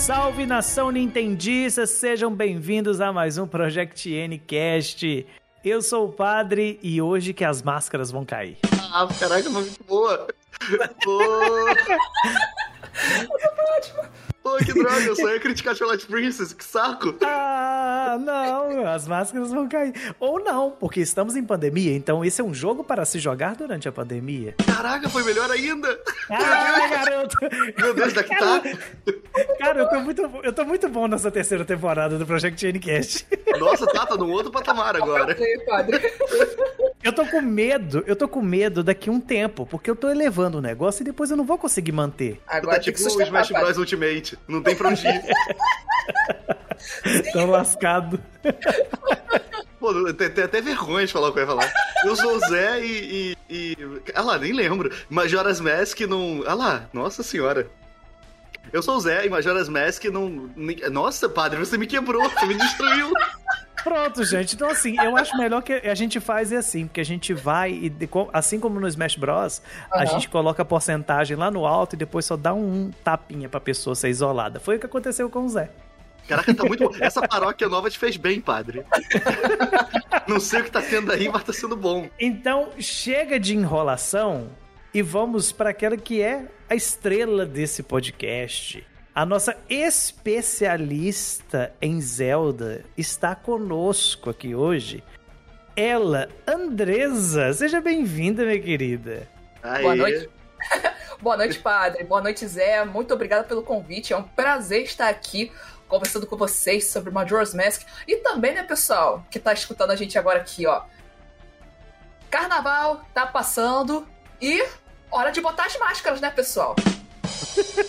Salve nação nintendista, sejam bem-vindos a mais um Project Ncast. Eu sou o padre e hoje que as máscaras vão cair. Ah, caraca, foi muito boa. Boa. Pô, que droga, eu só ia criticar Twilight Princess, que saco. Ah, não, as máscaras vão cair. Ou não, porque estamos em pandemia, então esse é um jogo para se jogar durante a pandemia. Caraca, foi melhor ainda. Ah, garoto! Meu Deus, daqui tá. Cara, eu tô, muito, eu tô muito bom nessa terceira temporada do Project Ncast. Nossa, tá, tá num outro patamar agora. Eu tô com medo, eu tô com medo daqui um tempo, porque eu tô elevando o negócio e depois eu não vou conseguir manter. Agora tá tipo o Smash Bros Ultimate, não tem pra onde ir. Tô lascado. Pô, tem, tem, até vergonha de falar o que eu ia falar. Eu sou o Zé e. e, e... Ah lá, nem lembro. Majora's Mask não. Ah lá, nossa senhora. Eu sou o Zé e Majora's Mask não. Nossa, padre, você me quebrou, você me destruiu. Pronto, gente. Então, assim, eu acho melhor que a gente faz é assim, porque a gente vai e, assim como no Smash Bros, uhum. a gente coloca a porcentagem lá no alto e depois só dá um tapinha pra pessoa ser isolada. Foi o que aconteceu com o Zé. Caraca, tá muito bom. Essa paróquia nova te fez bem, padre. Não sei o que tá tendo aí, mas tá sendo bom. Então, chega de enrolação e vamos para aquela que é a estrela desse podcast. A nossa especialista em Zelda está conosco aqui hoje. Ela, Andresa. Seja bem-vinda, minha querida. Aê. Boa noite. Boa noite, padre. Boa noite, Zé. Muito obrigada pelo convite. É um prazer estar aqui conversando com vocês sobre Majora's Mask. E também, né, pessoal, que tá escutando a gente agora aqui, ó. Carnaval tá passando e hora de botar as máscaras, né, pessoal?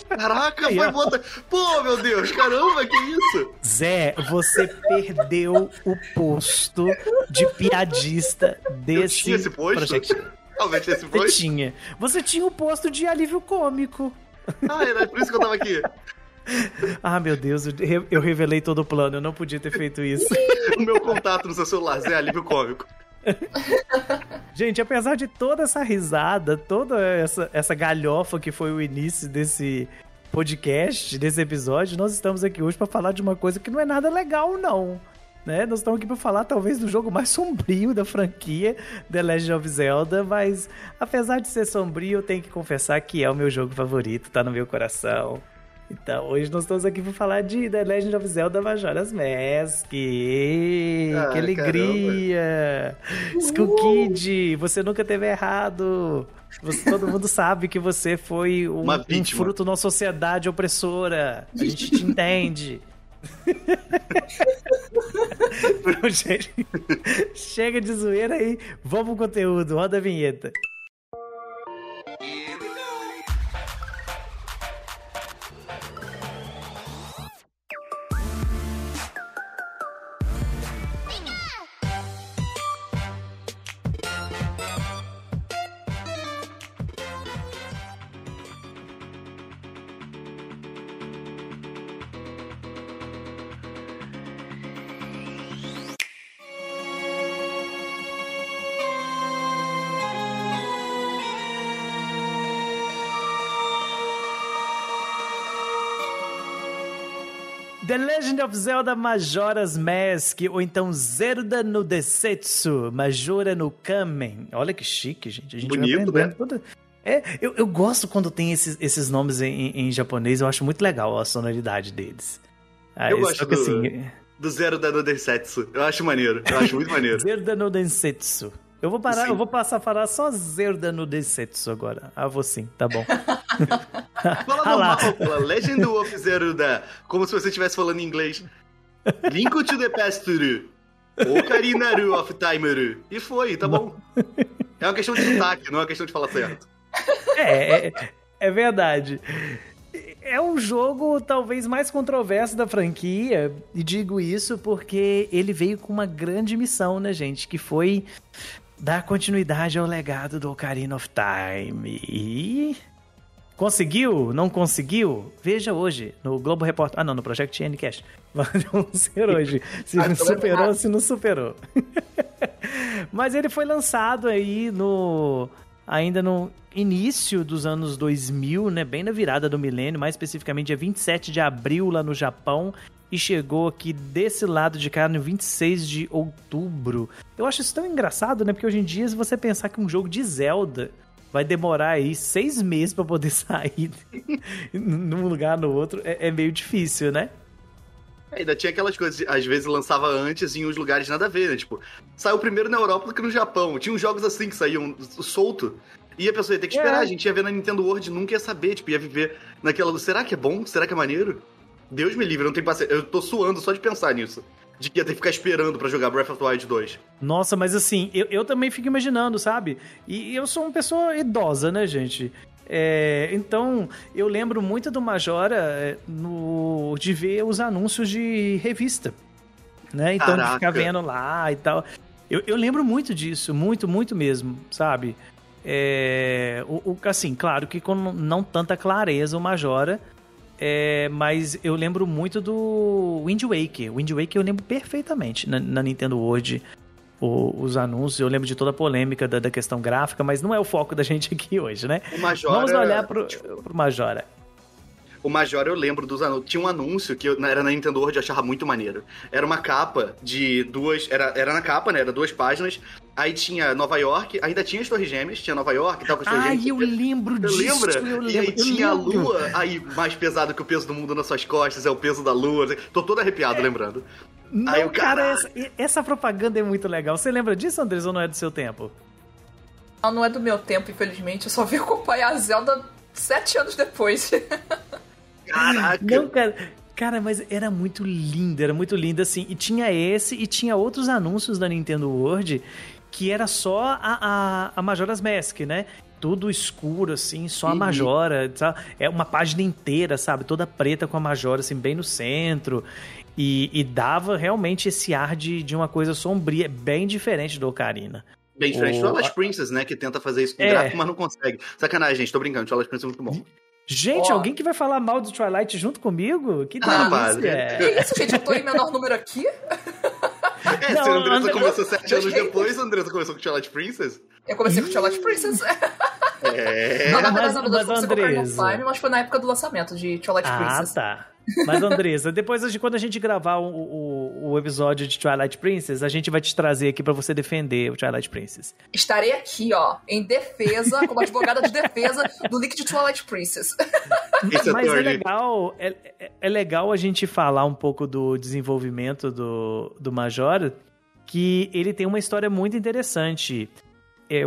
Caraca, foi botar. Pô, meu Deus, caramba, que isso? Zé, você perdeu o posto de piadista desse Eu tinha esse posto? projeto. Realmente esse posto? Você tinha. Você tinha o posto de alívio cômico. Ah, era por isso que eu tava aqui. Ah, meu Deus, eu revelei todo o plano, eu não podia ter feito isso. o meu contato no seu celular, Zé Alívio Cômico. Gente, apesar de toda essa risada, toda essa, essa galhofa que foi o início desse podcast, desse episódio, nós estamos aqui hoje para falar de uma coisa que não é nada legal, não. Né? Nós estamos aqui para falar talvez do jogo mais sombrio da franquia The Legend of Zelda, mas apesar de ser sombrio, eu tenho que confessar que é o meu jogo favorito, tá no meu coração. Então, hoje nós estamos aqui para falar de The Legend of Zelda Majora's Mask. Ah, que alegria! Skull Kid, você nunca teve errado. Você, todo mundo sabe que você foi um, um fruto de uma sociedade opressora. A gente te entende. Chega de zoeira aí, vamos pro conteúdo, roda a vinheta. The Legend of Zelda Majora's Mask, ou então Zelda no Desetsu, Majora no Kamen. Olha que chique, gente. A gente Bonito, vai né? Toda... É, eu, eu gosto quando tem esses, esses nomes em, em, japonês, eu acho muito legal a sonoridade deles. Ah, eu gosto do, assim... do Zelda no Desetsu. Eu acho maneiro, eu acho muito maneiro. Zelda no Densetsu. Eu vou parar, sim. eu vou passar a falar só Zelda no Densetsu agora. Ah, vou sim, tá bom. Fala normal, fala Legend of Zelda, como se você estivesse falando em inglês. Link to the Past Ocarinaru of Timeru. E foi, tá bom. É uma questão de sotaque, não é uma questão de falar certo. É, é, é verdade. É um jogo talvez mais controverso da franquia, e digo isso porque ele veio com uma grande missão, né, gente? Que foi dar continuidade ao legado do Ocarina of Time. E Conseguiu? Não conseguiu? Veja hoje no Globo Repórter. Ah, não, no Project Ncast. Vamos ver hoje se ah, superou ou se não superou. Mas ele foi lançado aí no ainda no início dos anos 2000, né, bem na virada do milênio, mais especificamente dia 27 de abril lá no Japão, e chegou aqui desse lado de cá no 26 de outubro. Eu acho isso tão engraçado, né? Porque hoje em dia, se você pensar que um jogo de Zelda vai demorar aí seis meses para poder sair num lugar no outro, é, é meio difícil, né? É, ainda tinha aquelas coisas, às vezes lançava antes em uns lugares nada a ver, né? Tipo, saiu primeiro na Europa do que no Japão. Tinha uns jogos assim que saíam solto. E a pessoa ia ter que esperar, é. a gente ia ver na Nintendo World, nunca ia saber, tipo, ia viver naquela. Será que é bom? Será que é maneiro? Deus me livre, eu não tenho paciência. Eu tô suando só de pensar nisso. De que ia ter que ficar esperando para jogar Breath of the Wild 2. Nossa, mas assim, eu, eu também fico imaginando, sabe? E eu sou uma pessoa idosa, né, gente? É, então, eu lembro muito do Majora é, no, de ver os anúncios de revista. Né? Então, Caraca. de ficar vendo lá e tal. Eu, eu lembro muito disso, muito, muito mesmo, sabe? É, o, o, assim, claro que com não tanta clareza o Majora, é, mas eu lembro muito do Wind Waker. Wind Waker eu lembro perfeitamente na, na Nintendo World. O, os anúncios, eu lembro de toda a polêmica da, da, questão gráfica, mas não é o foco da gente aqui hoje, né? Majora, Vamos olhar pro, pro Majora. O Majora eu lembro dos anúncios. Tinha um anúncio que eu, era na Nintendo World, eu achava muito maneiro. Era uma capa de duas. Era, era na capa, né? Era duas páginas. Aí tinha Nova York, ainda tinha as Torres Gêmeas, tinha Nova York e tal, com as Torres Ai, eu lembro disso. lembra? Eu e aí tinha a Lua, aí mais pesado que o peso do mundo nas suas costas, é o peso da Lua. Tô todo arrepiado é. lembrando. Não, aí, cara, essa, essa, propaganda é muito legal. Você lembra disso, Andres, ou não é do seu tempo? Não, não é do meu tempo, infelizmente. Eu só vi acompanhar a Zelda sete anos depois. Caraca! Não, cara, cara, mas era muito lindo, era muito lindo, assim. E tinha esse e tinha outros anúncios da Nintendo World que era só a, a, a Majora's Mask, né? Tudo escuro, assim, só a uhum. Majora, sabe? É uma página inteira, sabe? Toda preta com a Majora, assim, bem no centro. E, e dava realmente esse ar de, de uma coisa sombria, bem diferente do Ocarina. Bem diferente o... do Twilight Princess, né? Que tenta fazer isso com é. gráfico, mas não consegue. Sacanagem, gente, tô brincando. Twilight Princess é muito bom. Gente, oh. alguém que vai falar mal do Twilight junto comigo? Que ah, delícia! Ah, que isso, gente? Eu tô em menor número aqui? É, não, se a Andressa André... começou sete anos depois, a Andressa começou com Twilight Princess? Eu comecei com Twilight Princess. É. Não, na verdade, mas, mas, mas, Andressa... Time, mas foi na época do lançamento de Twilight ah, Princess. Ah, tá. Mas, Andresa, depois de quando a gente gravar o, o, o, episódio de Twilight Princess, a gente vai te trazer aqui para você defender o Twilight Princess. Estarei aqui, ó, em defesa, como advogada de defesa do link de Twilight Princess. Mas é legal, é, é, legal a gente falar um pouco do desenvolvimento do, do Major, que ele tem uma história muito interessante. É,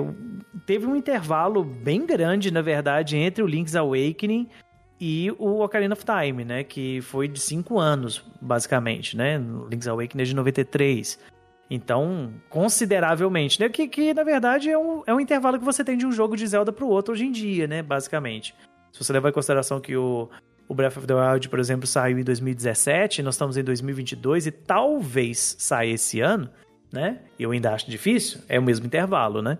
teve um intervalo bem grande, na verdade, entre o Link's Awakening e o Ocarina of Time, né? Que foi de 5 anos, basicamente, né? Link's Awakening é de 93. Então, consideravelmente, né? Que, que na verdade é um, é um intervalo que você tem de um jogo de Zelda pro outro hoje em dia, né? Basicamente. Se você levar em consideração que o, o Breath of the Wild, por exemplo, saiu em 2017, nós estamos em 2022 e talvez saia esse ano, né? Eu ainda acho difícil, é o mesmo intervalo, né?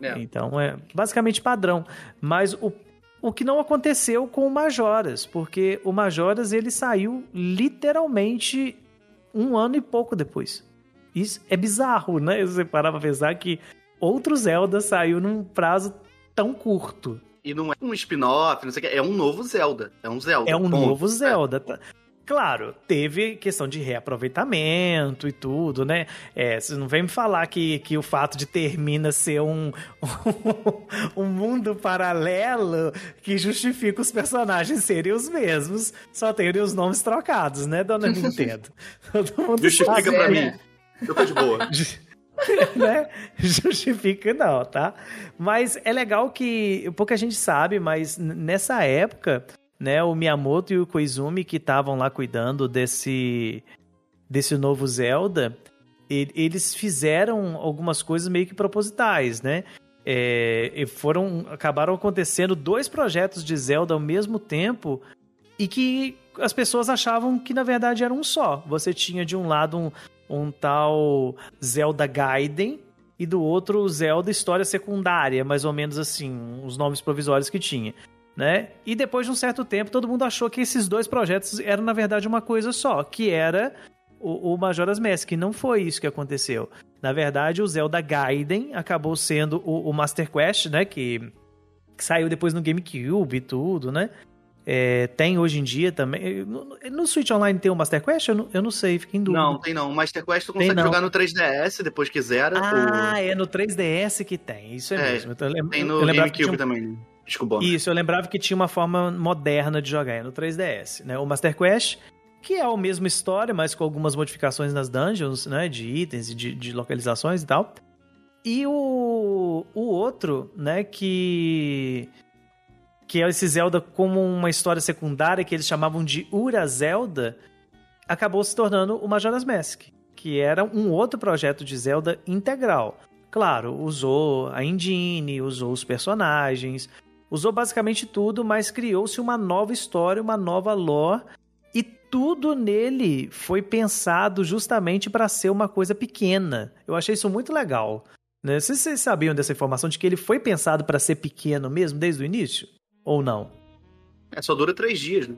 É. Então é basicamente padrão. Mas o o que não aconteceu com o Majoras, porque o Majoras ele saiu literalmente um ano e pouco depois. Isso é bizarro, né? Você parar pra pensar que outro Zelda saiu num prazo tão curto. E não é um spin-off, não sei o que, é um novo Zelda. É um Zelda. É um ponto. novo Zelda. É. Claro, teve questão de reaproveitamento e tudo, né? É, você não vem me falar que, que o fato de Termina ser um, um, um mundo paralelo que justifica os personagens serem os mesmos, só terem os nomes trocados, né, dona Nintendo? Justifica pra mim. Eu tô de boa. né? Justifica não, tá? Mas é legal que pouca gente sabe, mas nessa época né, o Miyamoto e o Koizumi que estavam lá cuidando desse desse novo Zelda, eles fizeram algumas coisas meio que propositais, né? É, foram acabaram acontecendo dois projetos de Zelda ao mesmo tempo e que as pessoas achavam que na verdade era um só. Você tinha de um lado um, um tal Zelda Gaiden e do outro Zelda História Secundária, mais ou menos assim, os nomes provisórios que tinha né? E depois de um certo tempo, todo mundo achou que esses dois projetos eram, na verdade, uma coisa só, que era o, o Majora's Mask. Não foi isso que aconteceu. Na verdade, o Zelda Gaiden acabou sendo o, o Master Quest, né? Que, que, saiu depois no GameCube e tudo, né? É, tem hoje em dia também. No, no, Switch Online tem o Master Quest? Eu não, eu não sei, fiquei em dúvida. Não, tem não. O Master Quest tu consegue tem, jogar no 3DS depois que zera. Ah, ou... é no 3DS que tem. Isso é, é mesmo. Eu, tem no GameCube um... também. Desculpa. Isso, eu lembrava que tinha uma forma moderna de jogar no 3DS. Né? O Master Quest que é a mesma história, mas com algumas modificações nas dungeons, né, de itens e de, de, localizações e tal. E o, o outro, né, que que é esse Zelda como uma história secundária que eles chamavam de Ura Zelda, acabou se tornando o Majora's Mask, que era um outro projeto de Zelda integral. Claro, usou a engine, usou os personagens, usou basicamente tudo, mas criou-se uma nova história, uma nova lore tudo nele foi pensado justamente para ser uma coisa pequena. Eu achei isso muito legal. Né? Vocês sabiam dessa informação de que ele foi pensado para ser pequeno mesmo desde o início? Ou não? É, só dura três dias, né?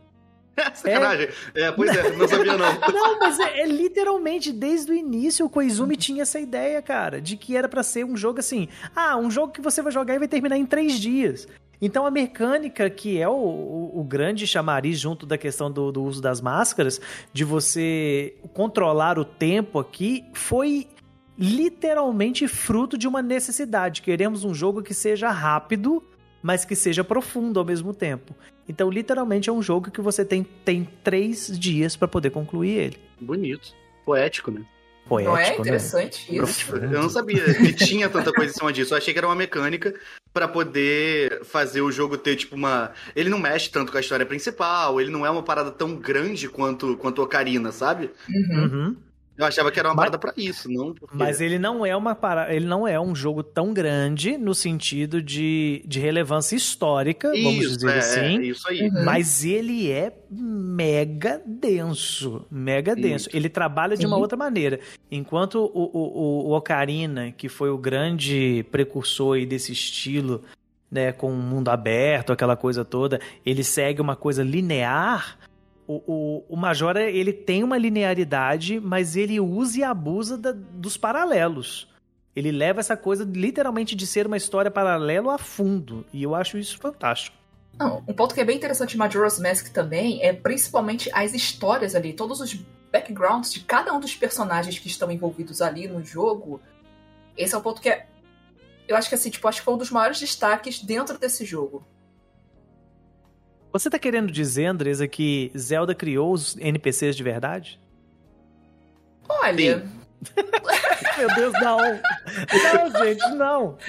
Sacanagem. É... é, pois é, não sabia não. não, mas é, é, literalmente desde o início o Koizumi tinha essa ideia, cara, de que era para ser um jogo assim. Ah, um jogo que você vai jogar e vai terminar em três dias. Então a mecânica, que é o, o, o grande chamariz junto da questão do, do, uso das máscaras, de você controlar o tempo aqui, foi literalmente fruto de uma necessidade. Queremos um jogo que seja rápido, mas que seja profundo ao mesmo tempo. Então, literalmente, é um jogo que você tem, tem três dias para poder concluir ele. Bonito. Poético, né? Poético, não é né? interessante né? isso? Eu não sabia que tinha tanta coisa em cima disso. Eu achei que era uma mecânica para poder fazer o jogo ter, tipo, uma. Ele não mexe tanto com a história principal, ele não é uma parada tão grande quanto, quanto Ocarina, sabe? Uhum. uhum. Eu achava que era uma mas, parada para isso, não porque... Mas ele não é uma para... ele não é um jogo tão grande no sentido de, de relevância histórica, isso, vamos dizer é, assim. É, isso aí. Uhum. Mas ele é mega denso, mega denso. Isso. Ele trabalha de uma outra maneira. Enquanto o, o, o Ocarina, que foi o grande precursor desse estilo, né, com o mundo aberto, aquela coisa toda, ele segue uma coisa linear o, o, o Majora ele tem uma linearidade, mas ele usa e abusa da, dos paralelos. Ele leva essa coisa literalmente de ser uma história paralelo a fundo. E eu acho isso fantástico. Não, um ponto que é bem interessante em Majora's Mask também é principalmente as histórias ali, todos os backgrounds de cada um dos personagens que estão envolvidos ali no jogo. Esse é um ponto que é. Eu acho que assim, tipo, acho que foi um dos maiores destaques dentro desse jogo. Você tá querendo dizer, Andresa, que Zelda criou os NPCs de verdade? Olha. Meu Deus, não. Não, gente, não.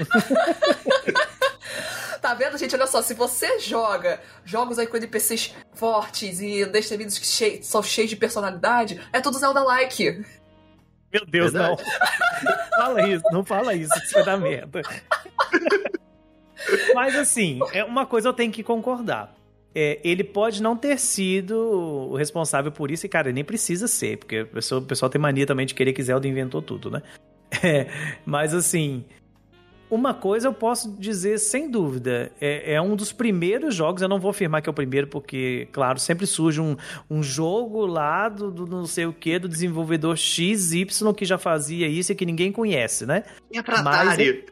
Tá vendo, gente? Olha só, se você joga jogos aí com NPCs fortes e destemidos que che são cheios de personalidade, é tudo Zelda-like. Meu Deus, Verdade. não. fala isso, não fala isso, isso vai dar merda. Mas assim, é uma coisa eu tenho que concordar é, ele pode não ter sido o responsável por isso, e, cara, nem precisa ser, porque o pessoal, o pessoal tem mania também de querer que Zelda inventou tudo, né? É, mas, assim, uma coisa eu posso dizer sem dúvida, é, é, um dos primeiros jogos, eu não vou afirmar que é o primeiro, porque, claro, sempre surge um, um jogo lá do, do não sei o que, do desenvolvedor XY que já fazia isso e que ninguém conhece, né? É pra Mas, Atari.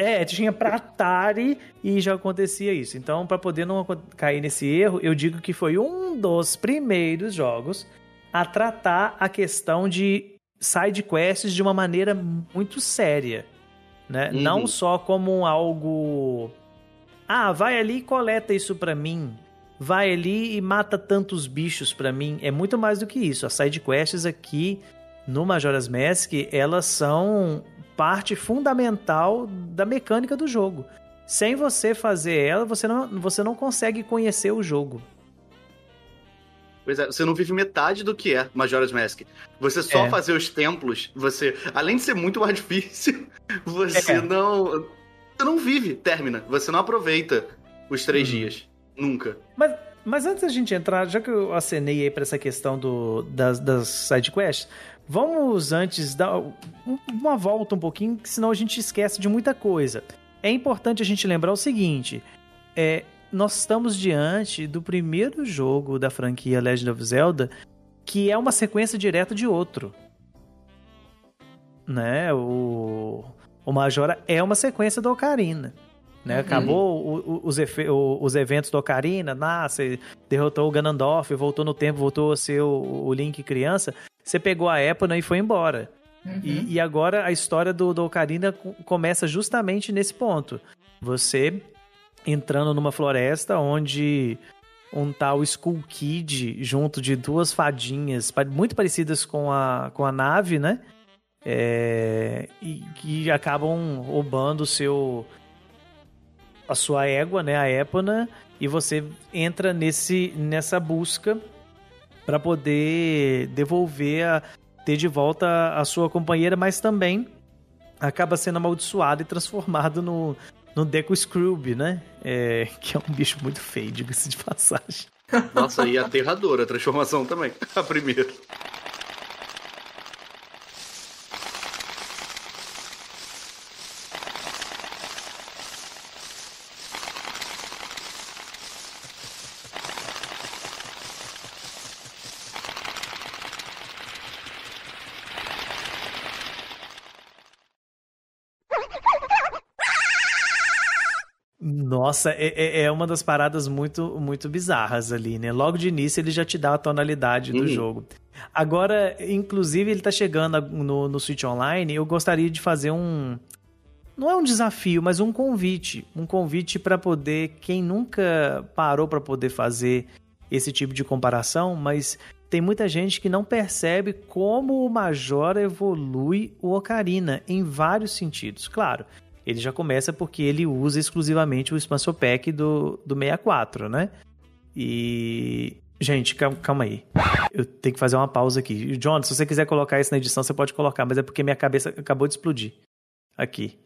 É, tinha pra Atari e já acontecia isso. Então, para poder não cair nesse erro, eu digo que foi um dos primeiros jogos a tratar a questão de side quests de uma maneira muito séria, né? Uhum. Não só como algo ah, vai ali e coleta isso para mim. Vai ali e mata tantos bichos para mim. É muito mais do que isso. As side quests aqui no Majora's Mask, elas são parte fundamental da mecânica do jogo. Sem você fazer ela, você não, você não consegue conhecer o jogo. Pois é, você não vive metade do que é Majora's Mask. Você só é. fazer os templos, você, além de ser muito mais difícil, você é. não você não vive, termina. Você não aproveita os três uhum. dias. Nunca. Mas, mas antes da gente entrar, já que eu acenei aí pra essa questão do, das, das sidequests, Vamos antes dar uma volta um pouquinho, senão a gente esquece de muita coisa. É importante a gente lembrar o seguinte: é, nós estamos diante do primeiro jogo da franquia Legend of Zelda que é uma sequência direta de outro. né? O, o Majora é uma sequência da Ocarina. Né? Uhum. Acabou o, o, os, o, os, eventos do Ocarina, nasce, derrotou o Ganondorf, voltou no tempo, voltou a ser o, Link criança. Você pegou a Epona e foi embora. Uhum. E, e, agora a história do, do Ocarina começa justamente nesse ponto. Você entrando numa floresta onde um tal Skull Kid, junto de duas fadinhas muito parecidas com a, com a nave, né? É, e que acabam roubando o seu a sua égua, né, a Épona, e você entra nesse nessa busca para poder devolver a ter de volta a sua companheira, mas também acaba sendo amaldiçoado e transformado no no Deco Scroob, né? É, que é um bicho muito feio, diga-se de passagem. Nossa, e aterradora a transformação também, a primeira. Nossa, é, é, é uma das paradas muito, muito bizarras ali, né? Logo de início ele já te dá a tonalidade do uhum. jogo. Agora, inclusive, ele tá chegando no, no Switch Online. Eu gostaria de fazer um. Não é um desafio, mas um convite. Um convite para poder. Quem nunca parou para poder fazer esse tipo de comparação, mas tem muita gente que não percebe como o Major evolui o Ocarina em vários sentidos. Claro, ele já começa porque ele usa exclusivamente o expansion pack do, do 64, né? E. Gente, calma, calma aí. Eu tenho que fazer uma pausa aqui. John, se você quiser colocar isso na edição, você pode colocar, mas é porque minha cabeça acabou de explodir. Aqui.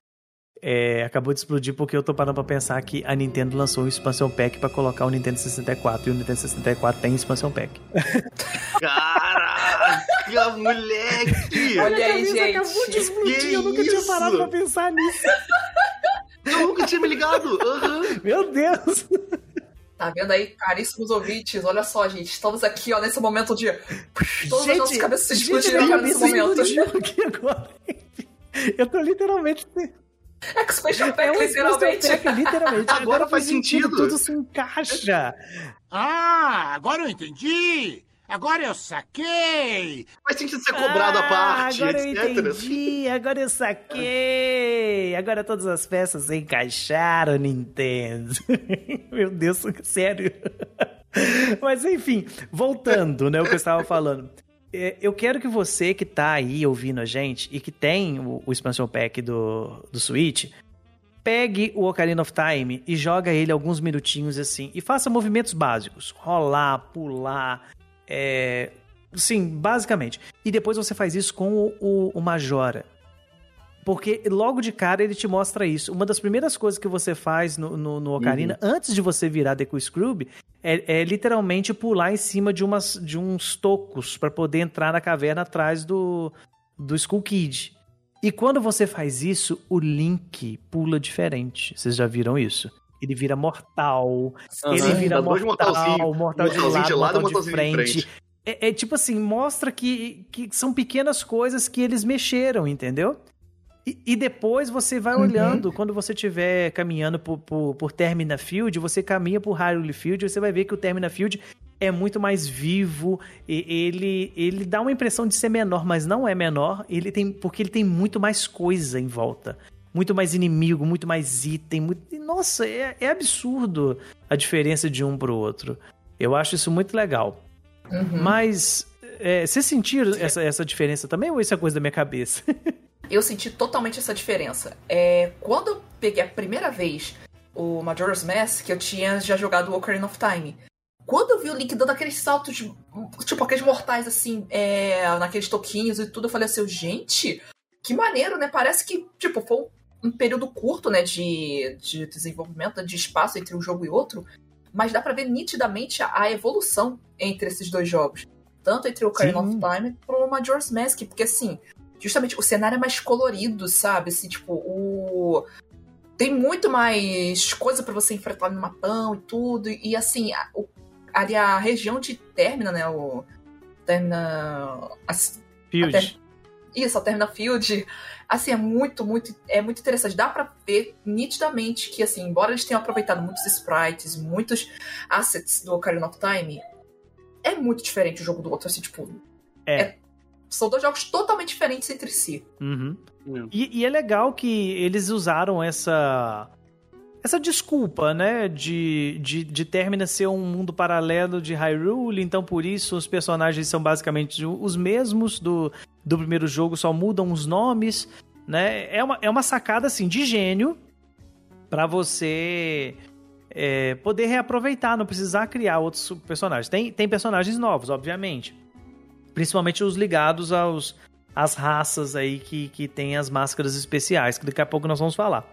É, acabou de explodir porque eu tô parando pra pensar que a Nintendo lançou um expansion pack para colocar o Nintendo 64 e o Nintendo 64 tem expansion pack. Caraca, moleque! Olha aí, gente. Acabou de explodir, que eu nunca isso? tinha parado pra pensar nisso. Eu nunca tinha me ligado. Uhum. Meu Deus. Tá vendo aí, caríssimos ouvintes? Olha só, gente. Estamos aqui, ó, nesse momento de. Todas gente, as nossas cabeças explodiram nesse momento. Aqui agora. Eu tô literalmente Expansion Pack, é um literalmente. Pack, literalmente. Agora, agora faz sentido. sentido. Tudo se encaixa. Ah, agora eu entendi. Agora eu saquei! Faz sentido ser cobrado ah, a parte, agora etc. Eu entendi, agora eu saquei! Agora todas as peças se encaixaram, Nintendo. Meu Deus, sério. Mas enfim, voltando, né, o que eu estava falando. É, eu quero que você que tá aí ouvindo a gente e que tem o, o expansion pack do, do Switch, pegue o Ocarina of Time e joga ele alguns minutinhos assim e faça movimentos básicos, rolar, pular, é, sim, basicamente. E depois você faz isso com o, o, o Majora. Porque logo de cara ele te mostra isso. Uma das primeiras coisas que você faz no, no, no Ocarina, uhum. antes de você virar Deku Scroob, é, é, literalmente pular em cima de, umas, de uns tocos para poder entrar na caverna atrás do, do Skull Kid. E quando você faz isso, o Link pula diferente. Vocês já viram isso? Ele vira mortal, uhum. ele vira mortal, mortal de lado, de lado mortal de frente. De frente. É, é, tipo assim, mostra que, que são pequenas coisas que eles mexeram, entendeu? E, e, depois você vai uhum. olhando, quando você estiver caminhando por, por, por, Termina Field, você caminha por Hyrule Field, você vai ver que o Termina Field é muito mais vivo, ele, ele dá uma impressão de ser menor, mas não é menor, ele tem porque ele tem muito mais coisa em volta. Muito mais inimigo, muito mais item. Muito... Nossa, é, é absurdo a diferença de um pro outro. Eu acho isso muito legal. Uhum. Mas, é, vocês sentiram essa, essa diferença também ou isso é coisa da minha cabeça? eu senti totalmente essa diferença. É, quando eu peguei a primeira vez o Majora's Mask, eu tinha já jogado o Ocarina of Time. Quando eu vi o Link dando aqueles saltos, tipo, aqueles mortais, assim, é, naqueles toquinhos e tudo, eu falei assim, gente, que maneiro, né? Parece que, tipo, foi um período curto, né, de, de desenvolvimento, de espaço entre um jogo e outro, mas dá para ver nitidamente a, a, evolução entre esses dois jogos. Tanto entre o Ocarina Sim. of Time e o Majora's Mask, porque, assim, justamente o cenário é mais colorido, sabe? Assim, tipo, o. Tem muito mais coisa para você enfrentar no mapão e tudo. E assim, a, o, ali a região de Termina, né? O. Termina. A, Field. Isso, Alterna Field. Assim, é muito, muito, é muito interessante. Dá pra ver nitidamente que, assim, embora eles tenham aproveitado muitos sprites, muitos assets do Ocarina of Time, é muito diferente o jogo do outro, assim, tipo. É. é são dois jogos totalmente diferentes entre si. Uhum. E, e, é legal que eles usaram essa essa desculpa, né, de, de, de Termina ser um mundo paralelo de Hyrule, então por isso os personagens são basicamente os mesmos do, do primeiro jogo, só mudam os nomes, né? É uma, é uma sacada, assim, de gênio para você é, poder reaproveitar, não precisar criar outros personagens. Tem, tem personagens novos, obviamente. Principalmente os ligados aos as raças aí que, que tem as máscaras especiais, que daqui a pouco nós vamos falar.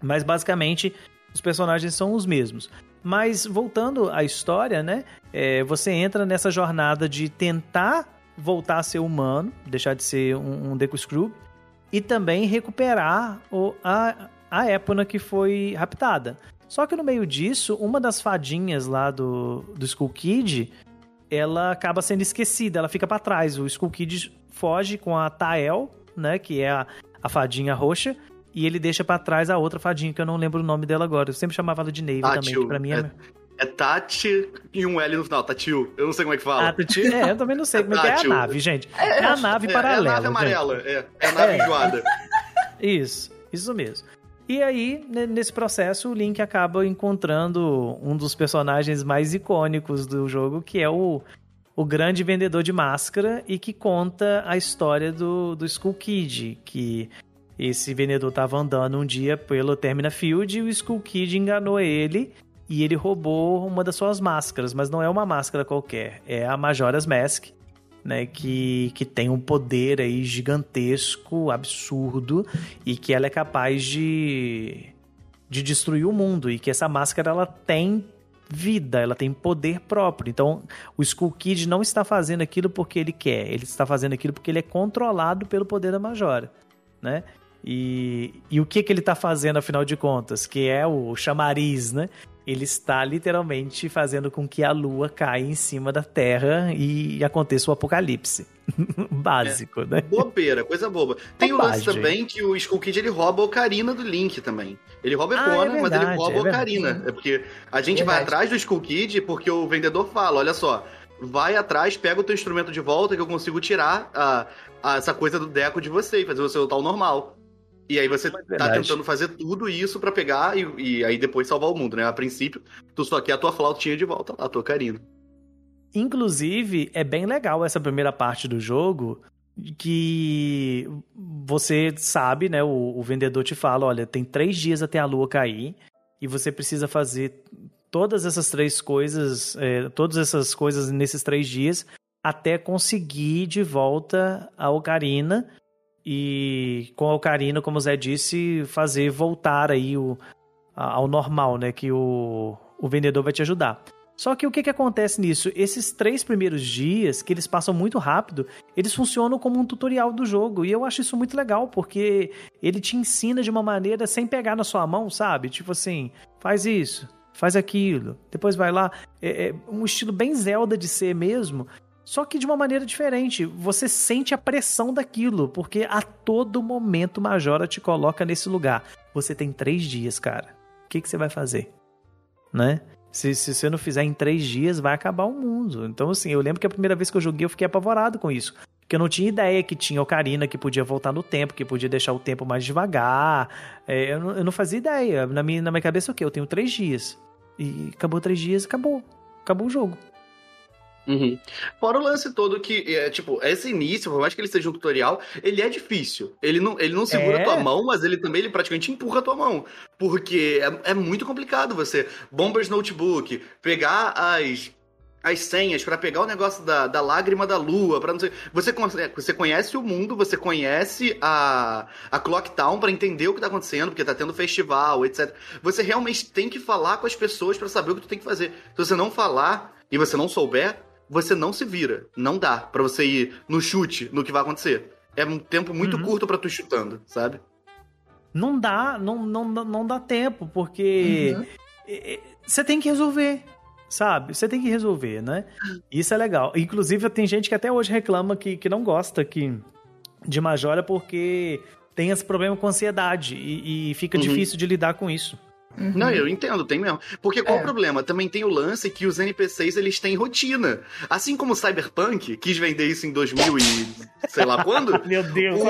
Mas basicamente os personagens são os mesmos. Mas voltando à história, né? É, você entra nessa jornada de tentar voltar a ser humano, deixar de ser um, um Deku Scrub, e também recuperar o, a, a Epona que foi raptada. Só que no meio disso, uma das fadinhas lá do, do Skull Kid, ela acaba sendo esquecida, ela fica para trás. O Skull Kid foge com a Tael, né, que é a, a fadinha roxa, e ele deixa para trás a outra fadinha, que eu não lembro o nome dela agora. Eu sempre chamava ela de Navy também, que pra mim é... É Tati e um L no final, Tatil. Eu não sei como é que fala. Ah, Tati, é, eu também não sei é como é que é a nave, gente. É, a nave é, paralela. É a nave amarela, é, é a nave enjoada. Isso, isso mesmo. E aí, nesse processo, o Link acaba encontrando um dos personagens mais icônicos do jogo, que é o, o grande vendedor de máscara e que conta a história do, do Skull Kid, que esse vendedor estava andando um dia pelo Termina Field e o Skull Kid enganou ele e ele roubou uma das suas máscaras, mas não é uma máscara qualquer, é a Majora's Mask, né, que, que tem um poder aí gigantesco, absurdo, e que ela é capaz de, de destruir o mundo, e que essa máscara ela tem vida, ela tem poder próprio. Então, o Skull Kid não está fazendo aquilo porque ele quer, ele está fazendo aquilo porque ele é controlado pelo poder da Majora, né? E, e o que, que ele está fazendo, afinal de contas? Que é o chamariz, né? Ele está literalmente fazendo com que a lua caia em cima da Terra e aconteça o apocalipse. Básico, é. né? Bobeira, coisa boba. Tem o lance também que o Skull Kid ele rouba a Ocarina do Link também. Ele rouba a Epona, ah, é mas ele rouba é a Ocarina. É porque a gente vai atrás do Skull Kid porque o vendedor fala: olha só, vai atrás, pega o teu instrumento de volta que eu consigo tirar a, a essa coisa do Deco de você e fazer você voltar ao normal. E aí você é tá tentando fazer tudo isso para pegar e, e, aí depois salvar o mundo, né? A princípio, tu só quer a tua flautinha de volta lá, a tua carina. Inclusive, é bem legal essa primeira parte do jogo, que você sabe, né? O, o vendedor te fala, olha, tem três dias até a lua cair e você precisa fazer todas essas três coisas, é, todas essas coisas nesses três dias até conseguir de volta a Ocarina e com a Ocarina, como o Zé disse, fazer voltar aí o, ao normal, né? Que o, o vendedor vai te ajudar. Só que o que, que acontece nisso? Esses três primeiros dias, que eles passam muito rápido, eles funcionam como um tutorial do jogo. E eu acho isso muito legal, porque ele te ensina de uma maneira sem pegar na sua mão, sabe? Tipo assim, faz isso, faz aquilo, depois vai lá. É, é um estilo bem Zelda de ser mesmo. Só que de uma maneira diferente. Você sente a pressão daquilo, porque a todo momento Majora te coloca nesse lugar. Você tem três dias, cara. O que, que você vai fazer? Né? Se, se você não fizer em três dias, vai acabar o mundo. Então, assim, eu lembro que a primeira vez que eu joguei, eu fiquei apavorado com isso. Porque eu não tinha ideia que tinha Ocarina, que podia voltar no tempo, que podia deixar o tempo mais devagar. É, eu, não, eu, não, fazia ideia. Na minha, na minha cabeça, o quê? Eu tenho três dias. E acabou três dias, acabou. Acabou o jogo. Uhum. Fora o lance todo que, é, tipo, esse início, por mais que ele seja um tutorial, ele é difícil. Ele não, ele não segura é. tua mão, mas ele também ele praticamente empurra a tua mão. Porque é, é muito complicado você, Bombers Notebook, pegar as, as senhas para pegar o negócio da, da lágrima da lua, para não sei. Você, você conhece o mundo, você conhece a, a Clock Town para entender o que tá acontecendo, porque tá tendo festival, etc. Você realmente tem que falar com as pessoas para saber o que tu tem que fazer. Se você não falar e você não souber, você não se vira. Não dá para você ir no chute no que vai acontecer. É um tempo muito uhum. curto para tu chutando, sabe? Não dá, não, não, não dá tempo, porque uhum. você tem que resolver, sabe? Você tem que resolver, né? Isso é legal. Inclusive, tem gente que até hoje reclama que, que não gosta que de Majora porque tem esse problema com ansiedade e, e fica uhum. difícil de lidar com isso. Uhum. Não, eu entendo, tem mesmo. Porque qual é. o problema? Também tem o lance que os NPCs eles têm rotina. Assim como o Cyberpunk quis vender isso em 2000 e sei lá quando. Meu Deus,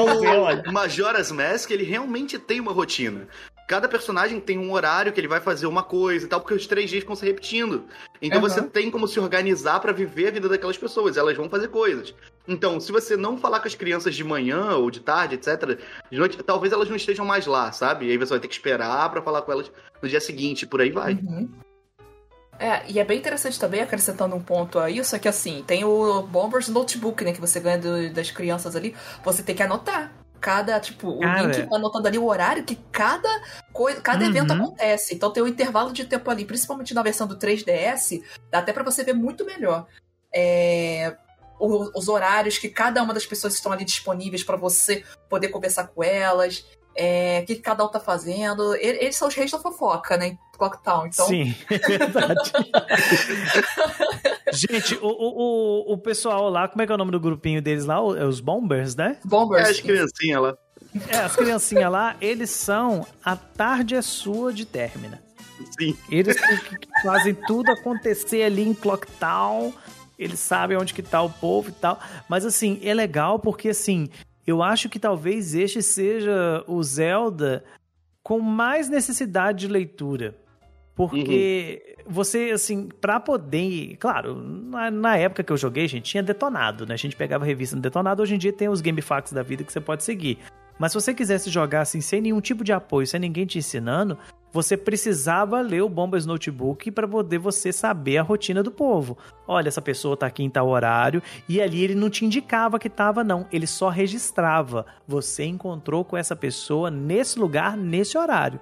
o Majora's Mask ele realmente tem uma rotina. Cada personagem tem um horário que ele vai fazer uma coisa e tal, porque os três dias ficam se repetindo. Então uhum. você tem como se organizar para viver a vida daquelas pessoas. Elas vão fazer coisas. Então, se você não falar com as crianças de manhã ou de tarde, etc., de noite, talvez elas não estejam mais lá, sabe? E aí você vai ter que esperar para falar com elas no dia seguinte, por aí vai. Uhum. É, e é bem interessante também, acrescentando um ponto a isso, é que assim, tem o Bombers Notebook, né, que você ganha do, das crianças ali, você tem que anotar cada, tipo, o Cara. link anotando ali o horário que cada coisa, cada uhum. evento acontece. Então tem um intervalo de tempo ali, principalmente na versão do 3DS, dá até para você ver muito melhor. É, os horários que cada uma das pessoas estão ali disponíveis para você poder conversar com elas, é, o que cada um tá fazendo. Eles são os reis da fofoca, né? Clocktown, então. Sim, é verdade. Gente, o, o, o pessoal lá, como é que é o nome do grupinho deles lá? É os Bombers, né? Bombers. É, as criancinhas lá. É, as criancinhas lá, eles são a tarde é sua de términa. Sim. Eles fazem tudo acontecer ali em Clocktown. Eles sabem onde que tá o povo e tal. Mas assim, é legal porque assim, eu acho que talvez este seja o Zelda com mais necessidade de leitura. Porque uhum. você, assim, pra poder. Claro, na, na, época que eu joguei, gente, tinha detonado, né? A gente pegava revista no detonado. Hoje em dia tem os GameFAQs da vida que você pode seguir. Mas se você quisesse jogar assim, sem nenhum tipo de apoio, sem ninguém te ensinando, você precisava ler o Bombas Notebook para poder você saber a rotina do povo. Olha, essa pessoa tá aqui em tal horário, e ali ele não te indicava que tava, não. Ele só registrava. Você encontrou com essa pessoa nesse lugar, nesse horário.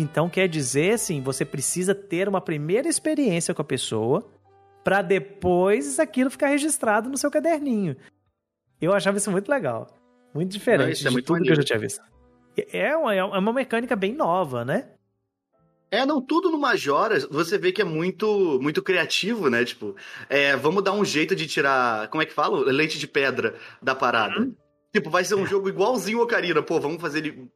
Então quer dizer, assim, você precisa ter uma primeira experiência com a pessoa para depois aquilo ficar registrado no seu caderninho. Eu achava isso muito legal. Muito diferente Não, é muito de tudo maneiro. que eu já tinha visto. É uma, é uma mecânica bem nova, né? É, não, tudo no Majoras você vê que é muito muito criativo, né? Tipo, é, vamos dar um jeito de tirar, como é que fala? Leite de pedra da parada. Uhum. Tipo, vai ser um jogo igualzinho o Ocarina. Pô, vamos fazer ele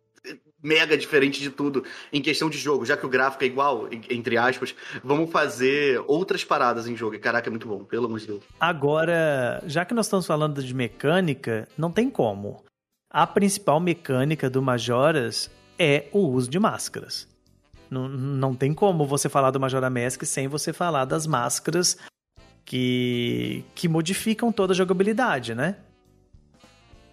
mega diferente de tudo em questão de jogo, já que o gráfico é igual, entre aspas, vamos fazer outras paradas em jogo. E caraca, é muito bom, pelo amor de Deus. Agora, já que nós estamos falando de mecânica, não tem como. A principal mecânica do Majoras é o uso de máscaras. Não, não tem como você falar do Majora Mask sem você falar das máscaras que, que modificam toda a jogabilidade, né?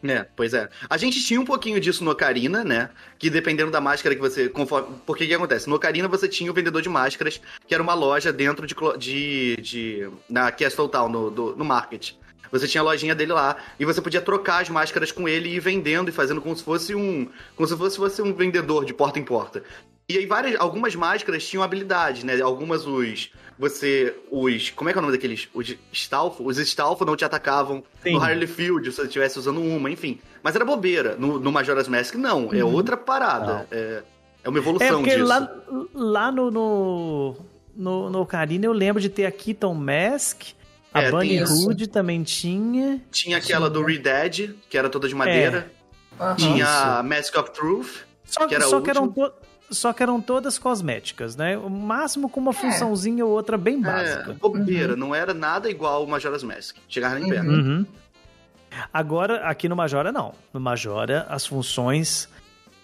É, pois é. A gente tinha um pouquinho disso no Ocarina, né? Que dependendo da máscara que você. Conforme, porque que acontece? No Ocarina você tinha o vendedor de máscaras, que era uma loja dentro de. de, de na Castle Town, no, do, no market. Você tinha a lojinha dele lá e você podia trocar as máscaras com ele e ir vendendo e fazendo como se fosse um. Como se fosse, fosse um vendedor de porta em porta. E aí várias, algumas máscaras tinham habilidades, né? Algumas os você os como é que é o nome daqueles os Stalfo, os Stalfo não te atacavam Sim. no Harley Field se você estivesse usando uma, enfim. Mas era bobeira. No, no Majora's Mask não, é uhum. outra parada. É, é uma evolução é porque disso. Lá, lá no, no no, no Ocarina eu lembro de ter a Keaton Mask, a é, Bunny Hood também tinha. Tinha aquela do Red que era toda de madeira. É. Uhum. Tinha a Mask of Truth, só, que era só que eram to só que eram todas cosméticas, né? O máximo com uma é. funçãozinha ou outra bem é, básica. É, bobeira, uhum. não era nada igual o Majora's Mask. Chegava nem perto. Uhum. Agora, aqui no Majora, não. No Majora, as funções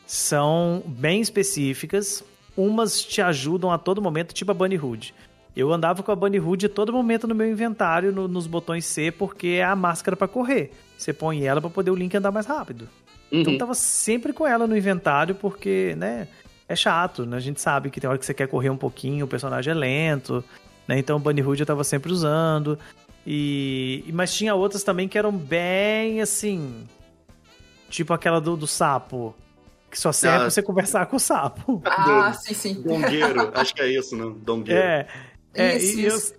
são bem específicas. Umas te ajudam a todo momento, tipo a Bunny Hood. Eu andava com a Bunny Hood a todo momento no meu inventário, no, nos botões C, porque é a máscara para correr. Você põe ela para poder o Link andar mais rápido. Então, uhum. Então tava sempre com ela no inventário, porque, né? É chato, né? A gente sabe que tem hora que você quer correr um pouquinho, o personagem é lento, né? Então o Bunny Hood eu tava sempre usando. E mas tinha outras também que eram bem assim, tipo aquela do, do sapo, que só serve ah, pra você conversar com o sapo. Ah, sim, sim. Dongueiro, acho que é isso, não? Dongueiro. É. é isso, e, isso.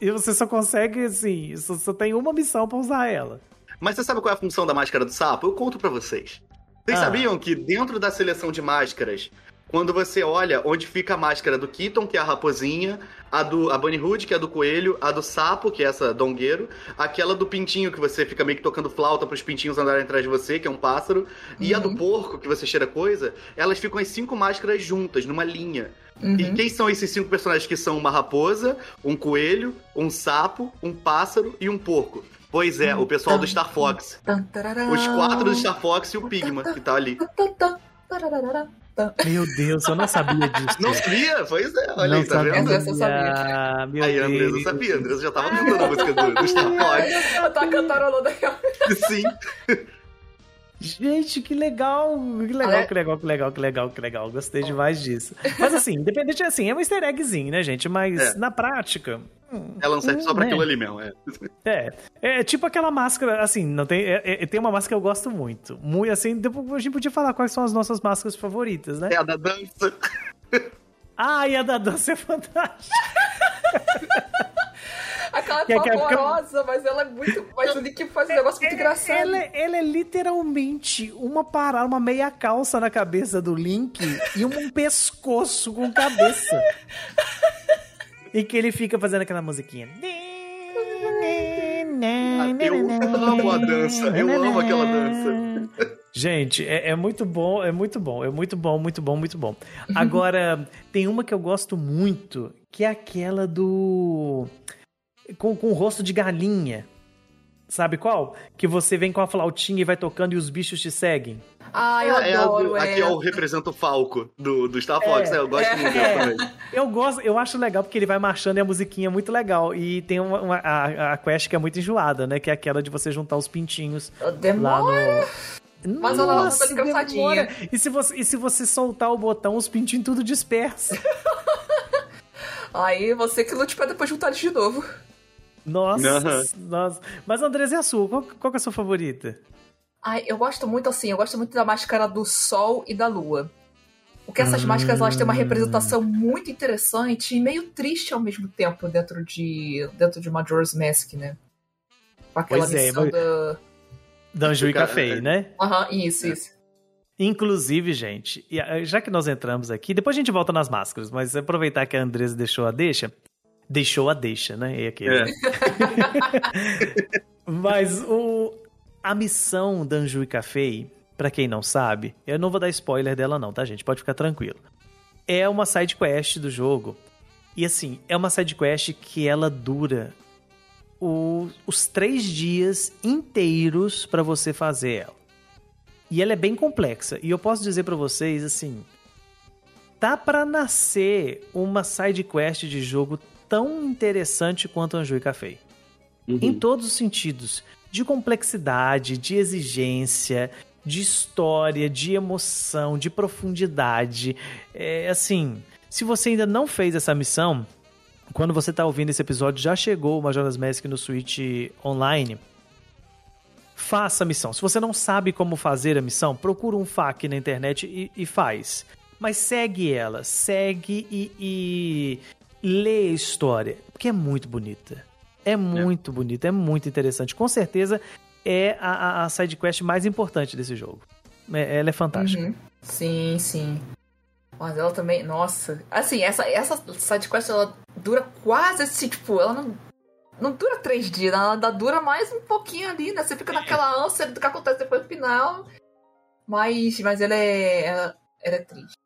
Eu, e você só consegue assim, só, só tem uma missão para usar ela. Mas você sabe qual é a função da máscara do sapo? Eu conto para vocês. Vocês ah. sabiam que dentro da seleção de máscaras quando você olha onde fica a máscara do Keaton, que é a raposinha, a do a Bunny Hood, que é a do coelho, a do sapo, que é essa dongueiro, aquela do pintinho, que você fica meio que tocando flauta pros pintinhos andarem atrás de você, que é um pássaro, e a do porco, que você cheira coisa, elas ficam as cinco máscaras juntas, numa linha. Uhum. E quem são esses cinco personagens que são uma raposa, um coelho, um sapo, um pássaro e um porco? Pois é, o pessoal do Star Fox. Os quatro do Star Fox e o Pigma, que tá ali. Tan, tararara. Meu Deus, eu não sabia disso. Não sabia? Pois é, olha não aí, tá vendo? Essa eu sabia. Meu Aí a Andresa Deus. sabia, a Andresa já tava cantando a música do, Star Fox. Eu tava cantarolando aqui, ó. Sim. Gente, que legal, que legal, é? que legal, que legal, que legal, que legal. Gostei demais disso. Mas assim, independente assim, é um easter eggzinho, né, gente? Mas É. na prática. Ela não serve só pra Né? aquilo ali mesmo. É. É, é tipo aquela máscara, assim, não tem, é- é- tem uma máscara que eu gosto muito. Muito assim, depois a gente podia falar quais são as nossas máscaras favoritas, né? É a da dança. Ah, e a da dança é fantástica. Aquela Que- que- pavorosa, mas ela é muito. Mas o Nick faz um negócio muito engraçado. Ela, é- ela é literalmente uma parada, uma meia calça na cabeça do Link e um pescoço com cabeça. e que ele fica fazendo aquela musiquinha. Eu amo a dança, eu amo aquela dança. Gente, é, é muito bom, é muito bom, é muito bom, muito bom, muito bom. Agora, tem uma que eu gosto muito, que é aquela do. Com, com o rosto de galinha. Sabe qual? Que você vem com a flautinha e vai tocando e os bichos te seguem. Ai, eu É do- adoro aqui é ela. o representa o Falco do, do Star Fox, É, né? Eu gosto muito dela também. Eu gosto, eu acho legal porque ele vai marchando e a musiquinha é muito legal. E tem uma, uma- a, a quest que é muito enjoada, né? Que é aquela de você juntar os pintinhos Eu lá no. Mas ela Nossa, tá demora. E se, você, e se você soltar o botão, os pintinhos tudo dispersa. Aí você que lute pra depois juntar eles de novo. Nossa, nossa. Mas, Andrés, e a sua? Qual, qual que é a sua favorita? Ai, eu gosto muito assim, eu gosto muito da máscara do sol e da lua. Porque essas máscaras elas têm uma representação muito interessante e meio triste ao mesmo tempo dentro de dentro de Majora's Mask, né? Com aquela Pois é, missão mas- da. Danjo e Café, é. né? Aham, isso, isso. Inclusive, gente, e, ah, já que nós entramos aqui, depois a gente volta nas máscaras, mas aproveitar que a Andresa deixou a deixa. Deixou a deixa, né? E aqui, É. Mas o, a missão da Anju e Café, pra quem não sabe, eu não vou dar spoiler dela não, tá, gente? Pode ficar tranquilo. É uma side quest do jogo. E assim, é uma side quest que ela dura o- os três dias inteiros pra você fazer ela. E ela é bem complexa. E eu posso dizer pra vocês, assim, tá pra nascer uma side quest de jogo tão interessante quanto Anju e Café em todos os sentidos. De complexidade, de exigência, de história, de emoção, de profundidade. É assim, se você ainda não fez essa missão, quando você tá ouvindo esse episódio, já chegou o Majora's Mask no Switch Online. Faça a missão. Se você não sabe como fazer a missão, procura um FAQ na internet e, e faz. Mas segue ela, segue e, e lê a história, porque é muito bonita. É muito bonita, é muito interessante. Com certeza é a, a, a sidequest mais importante desse jogo. É- ela é fantástica. Uhum. Sim, sim. Mas ela também, nossa. Assim, essa, essa sidequest ela dura quase assim, tipo, ela não, não dura três dias, ela dura mais um pouquinho ali, né? Você fica naquela ânsia do que acontece depois no final. Mas, mas ela é. Ela, ela é triste.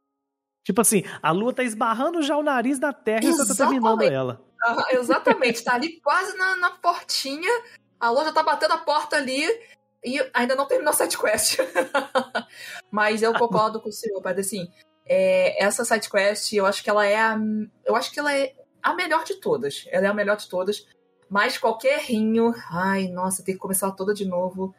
Tipo assim, a lua tá esbarrando já o nariz da terra e você tá terminando ela. Aham, exatamente, tá ali quase na, na portinha. A Lua já tá batendo a porta ali e ainda não terminou a sidequest. Mas eu concordo com o senhor, Padre, assim, é, essa sidequest, eu acho que ela é a. Eu acho que ela é a melhor de todas. Ela é a melhor de todas. Mas qualquer rinho, ai, nossa, tem que começar toda de novo.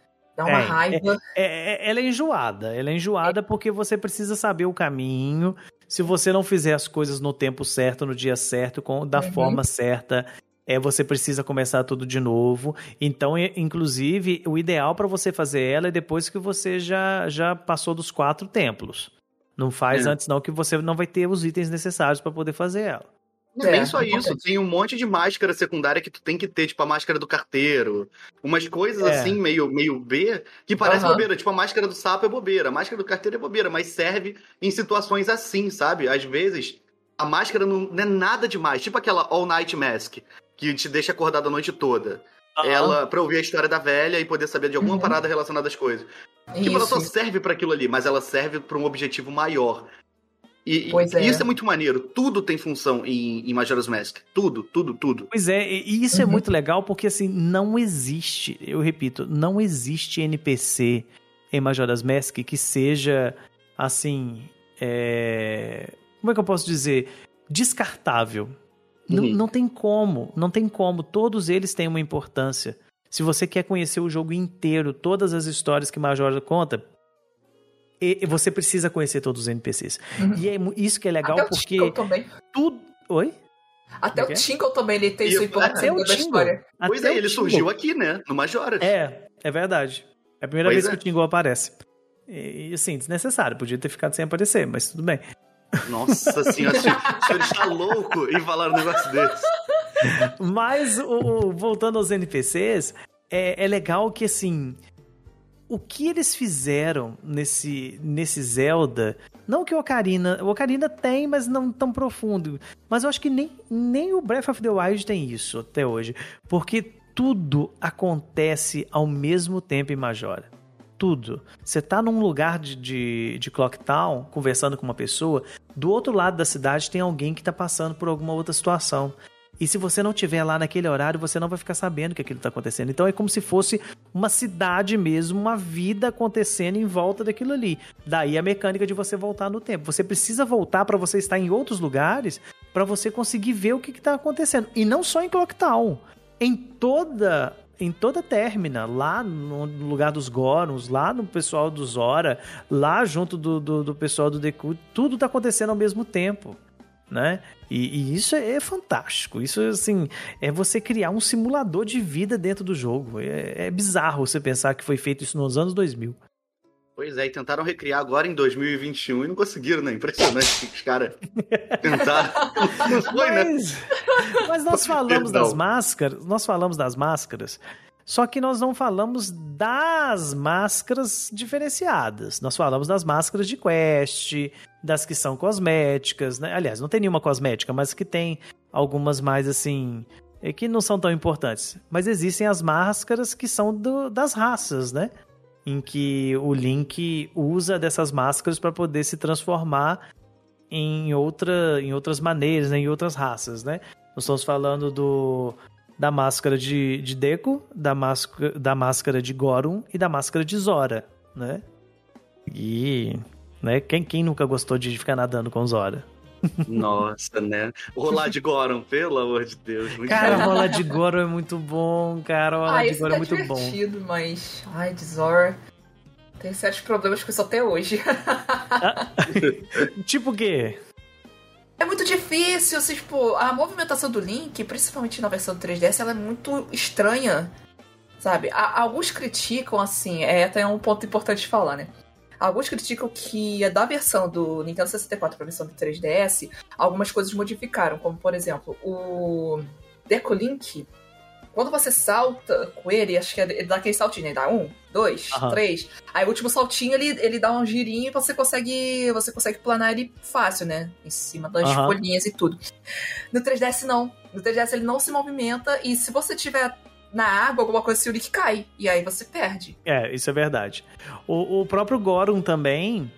Dá uma É, raiva. É, é- ela é enjoada. Ela é enjoada porque você precisa saber o caminho. Se você não fizer as coisas no tempo certo, no dia certo, com, da Uhum. forma certa, é você precisa começar tudo de novo. Então, é- inclusive, o ideal para você fazer ela é depois que você já, já passou dos quatro templos. Não faz É. antes não que você não vai ter os itens necessários para poder fazer ela. Não é nem só isso, tem um monte de máscara secundária que tu tem que ter, tipo a máscara do carteiro, umas coisas É. assim, meio, meio B, que parece Aham. bobeira. Tipo, a máscara do sapo é bobeira, a máscara do carteiro é bobeira, mas serve em situações assim, sabe? Às vezes, a máscara não, não é nada demais. Tipo aquela All Night Mask, que te deixa acordado a noite toda. Ela, pra ouvir a história da velha e poder saber de alguma Uhum. parada relacionada às coisas. Tipo, ela só Isso. serve pra aquilo ali, mas ela serve pra um objetivo maior. E, e- Pois é. e isso é muito maneiro. Tudo tem função em, em Majora's Mask. Tudo, tudo, tudo. Pois é, e isso é Uhum. muito legal porque assim, não existe, eu repito, não existe NPC em Majora's Mask que seja assim, é... como é que eu posso dizer? Descartável. Não, Uhum. não tem como, não tem como. Todos eles têm uma importância. Se você quer conhecer o jogo inteiro, todas as histórias que Majora conta, e- você precisa conhecer todos os NPCs. Uhum. E é isso que é legal Até o porque Tinkle também. tudo. Oi? Até o Como é que Tinkle também, ele tem E sua importância Até o da Tingle. história. Pois Até é, o ele Tingle. surgiu aqui, né? No Majora's. É, é verdade. É a primeira Pois vez é. que o Tingle aparece. E, assim, desnecessário. Podia ter ficado sem aparecer, mas tudo bem. Nossa senhora, o senhor o senhor está louco em falar um negócio desse. Mas, o, o- voltando aos NPCs, é, é legal que, assim, o que eles fizeram nesse, nesse Zelda, não que o Ocarina, o Ocarina tem, mas não tão profundo, mas eu acho que nem, nem o Breath of the Wild tem isso até hoje, porque tudo acontece ao mesmo tempo em Majora. Tudo. Você tá num lugar de, de, de Clock Town, conversando com uma pessoa, do outro lado da cidade tem alguém que tá passando por alguma outra situação. E se você não tiver lá naquele horário, você não vai ficar sabendo que aquilo está acontecendo. Então é como se fosse uma cidade mesmo, uma vida acontecendo em volta daquilo ali. Daí a mecânica de você voltar no tempo. Você precisa voltar para você estar em outros lugares para você conseguir ver o que está acontecendo. E não só em Clock Town. Em toda em toda Termina, lá no lugar dos Gorons, lá no pessoal do Zora, lá junto do, do, do pessoal do Deku, tudo tá acontecendo ao mesmo tempo né? E, e isso é, é fantástico. Isso, assim, é você criar um simulador de vida dentro do jogo. É, é bizarro você pensar que foi feito isso nos anos 2000. Pois é, e tentaram recriar agora em 2021 e não conseguiram, né? Impressionante que os caras tentaram. Não foi, né? Mas, mas nós falamos Perdão. das máscaras, nós falamos das máscaras, só que nós não falamos das máscaras diferenciadas. Nós falamos das máscaras de quest, das que são cosméticas, né? Aliás, não tem nenhuma cosmética, mas que tem algumas mais assim, é que não são tão importantes. Mas existem as máscaras que são do- das raças, né? Em que o Link usa dessas máscaras para poder se transformar em, outra, em outras maneiras, né? em outras raças, né? Nós estamos falando do, da máscara de, de Deku, da máscara, da máscara de Gorum e da máscara de Zora, né? E né, quem, quem nunca gostou de ficar nadando com Zora? Nossa, né? Rolar de Goron, pelo amor de Deus. Muito Cara, bom. rola de Goron é muito bom, cara. Rola Ah, de Goron tá é muito bom. divertido, mas. Ai, de Zora. Tem sérios problemas com isso até hoje. Tipo o quê? É muito difícil, assim, tipo, a movimentação do Link, principalmente na versão do 3DS, ela é muito estranha, sabe? Alguns criticam, assim, é até um ponto importante de falar, né? Alguns criticam que da versão do Nintendo 64 para a versão do 3DS, algumas coisas modificaram, como por exemplo, o Deco Link, quando você salta com ele, acho que é- ele dá aquele saltinho, né? Dá um, dois, Aham. três. Aí o último saltinho ele, ele dá um girinho e você consegue, você consegue planar ele fácil, né? Em cima das Aham. folhinhas e tudo. No 3DS não. No 3DS ele não se movimenta e se você tiver na água, alguma coisa, assim, o Link cai. E aí você perde. É, isso é verdade. O, o próprio Goron também,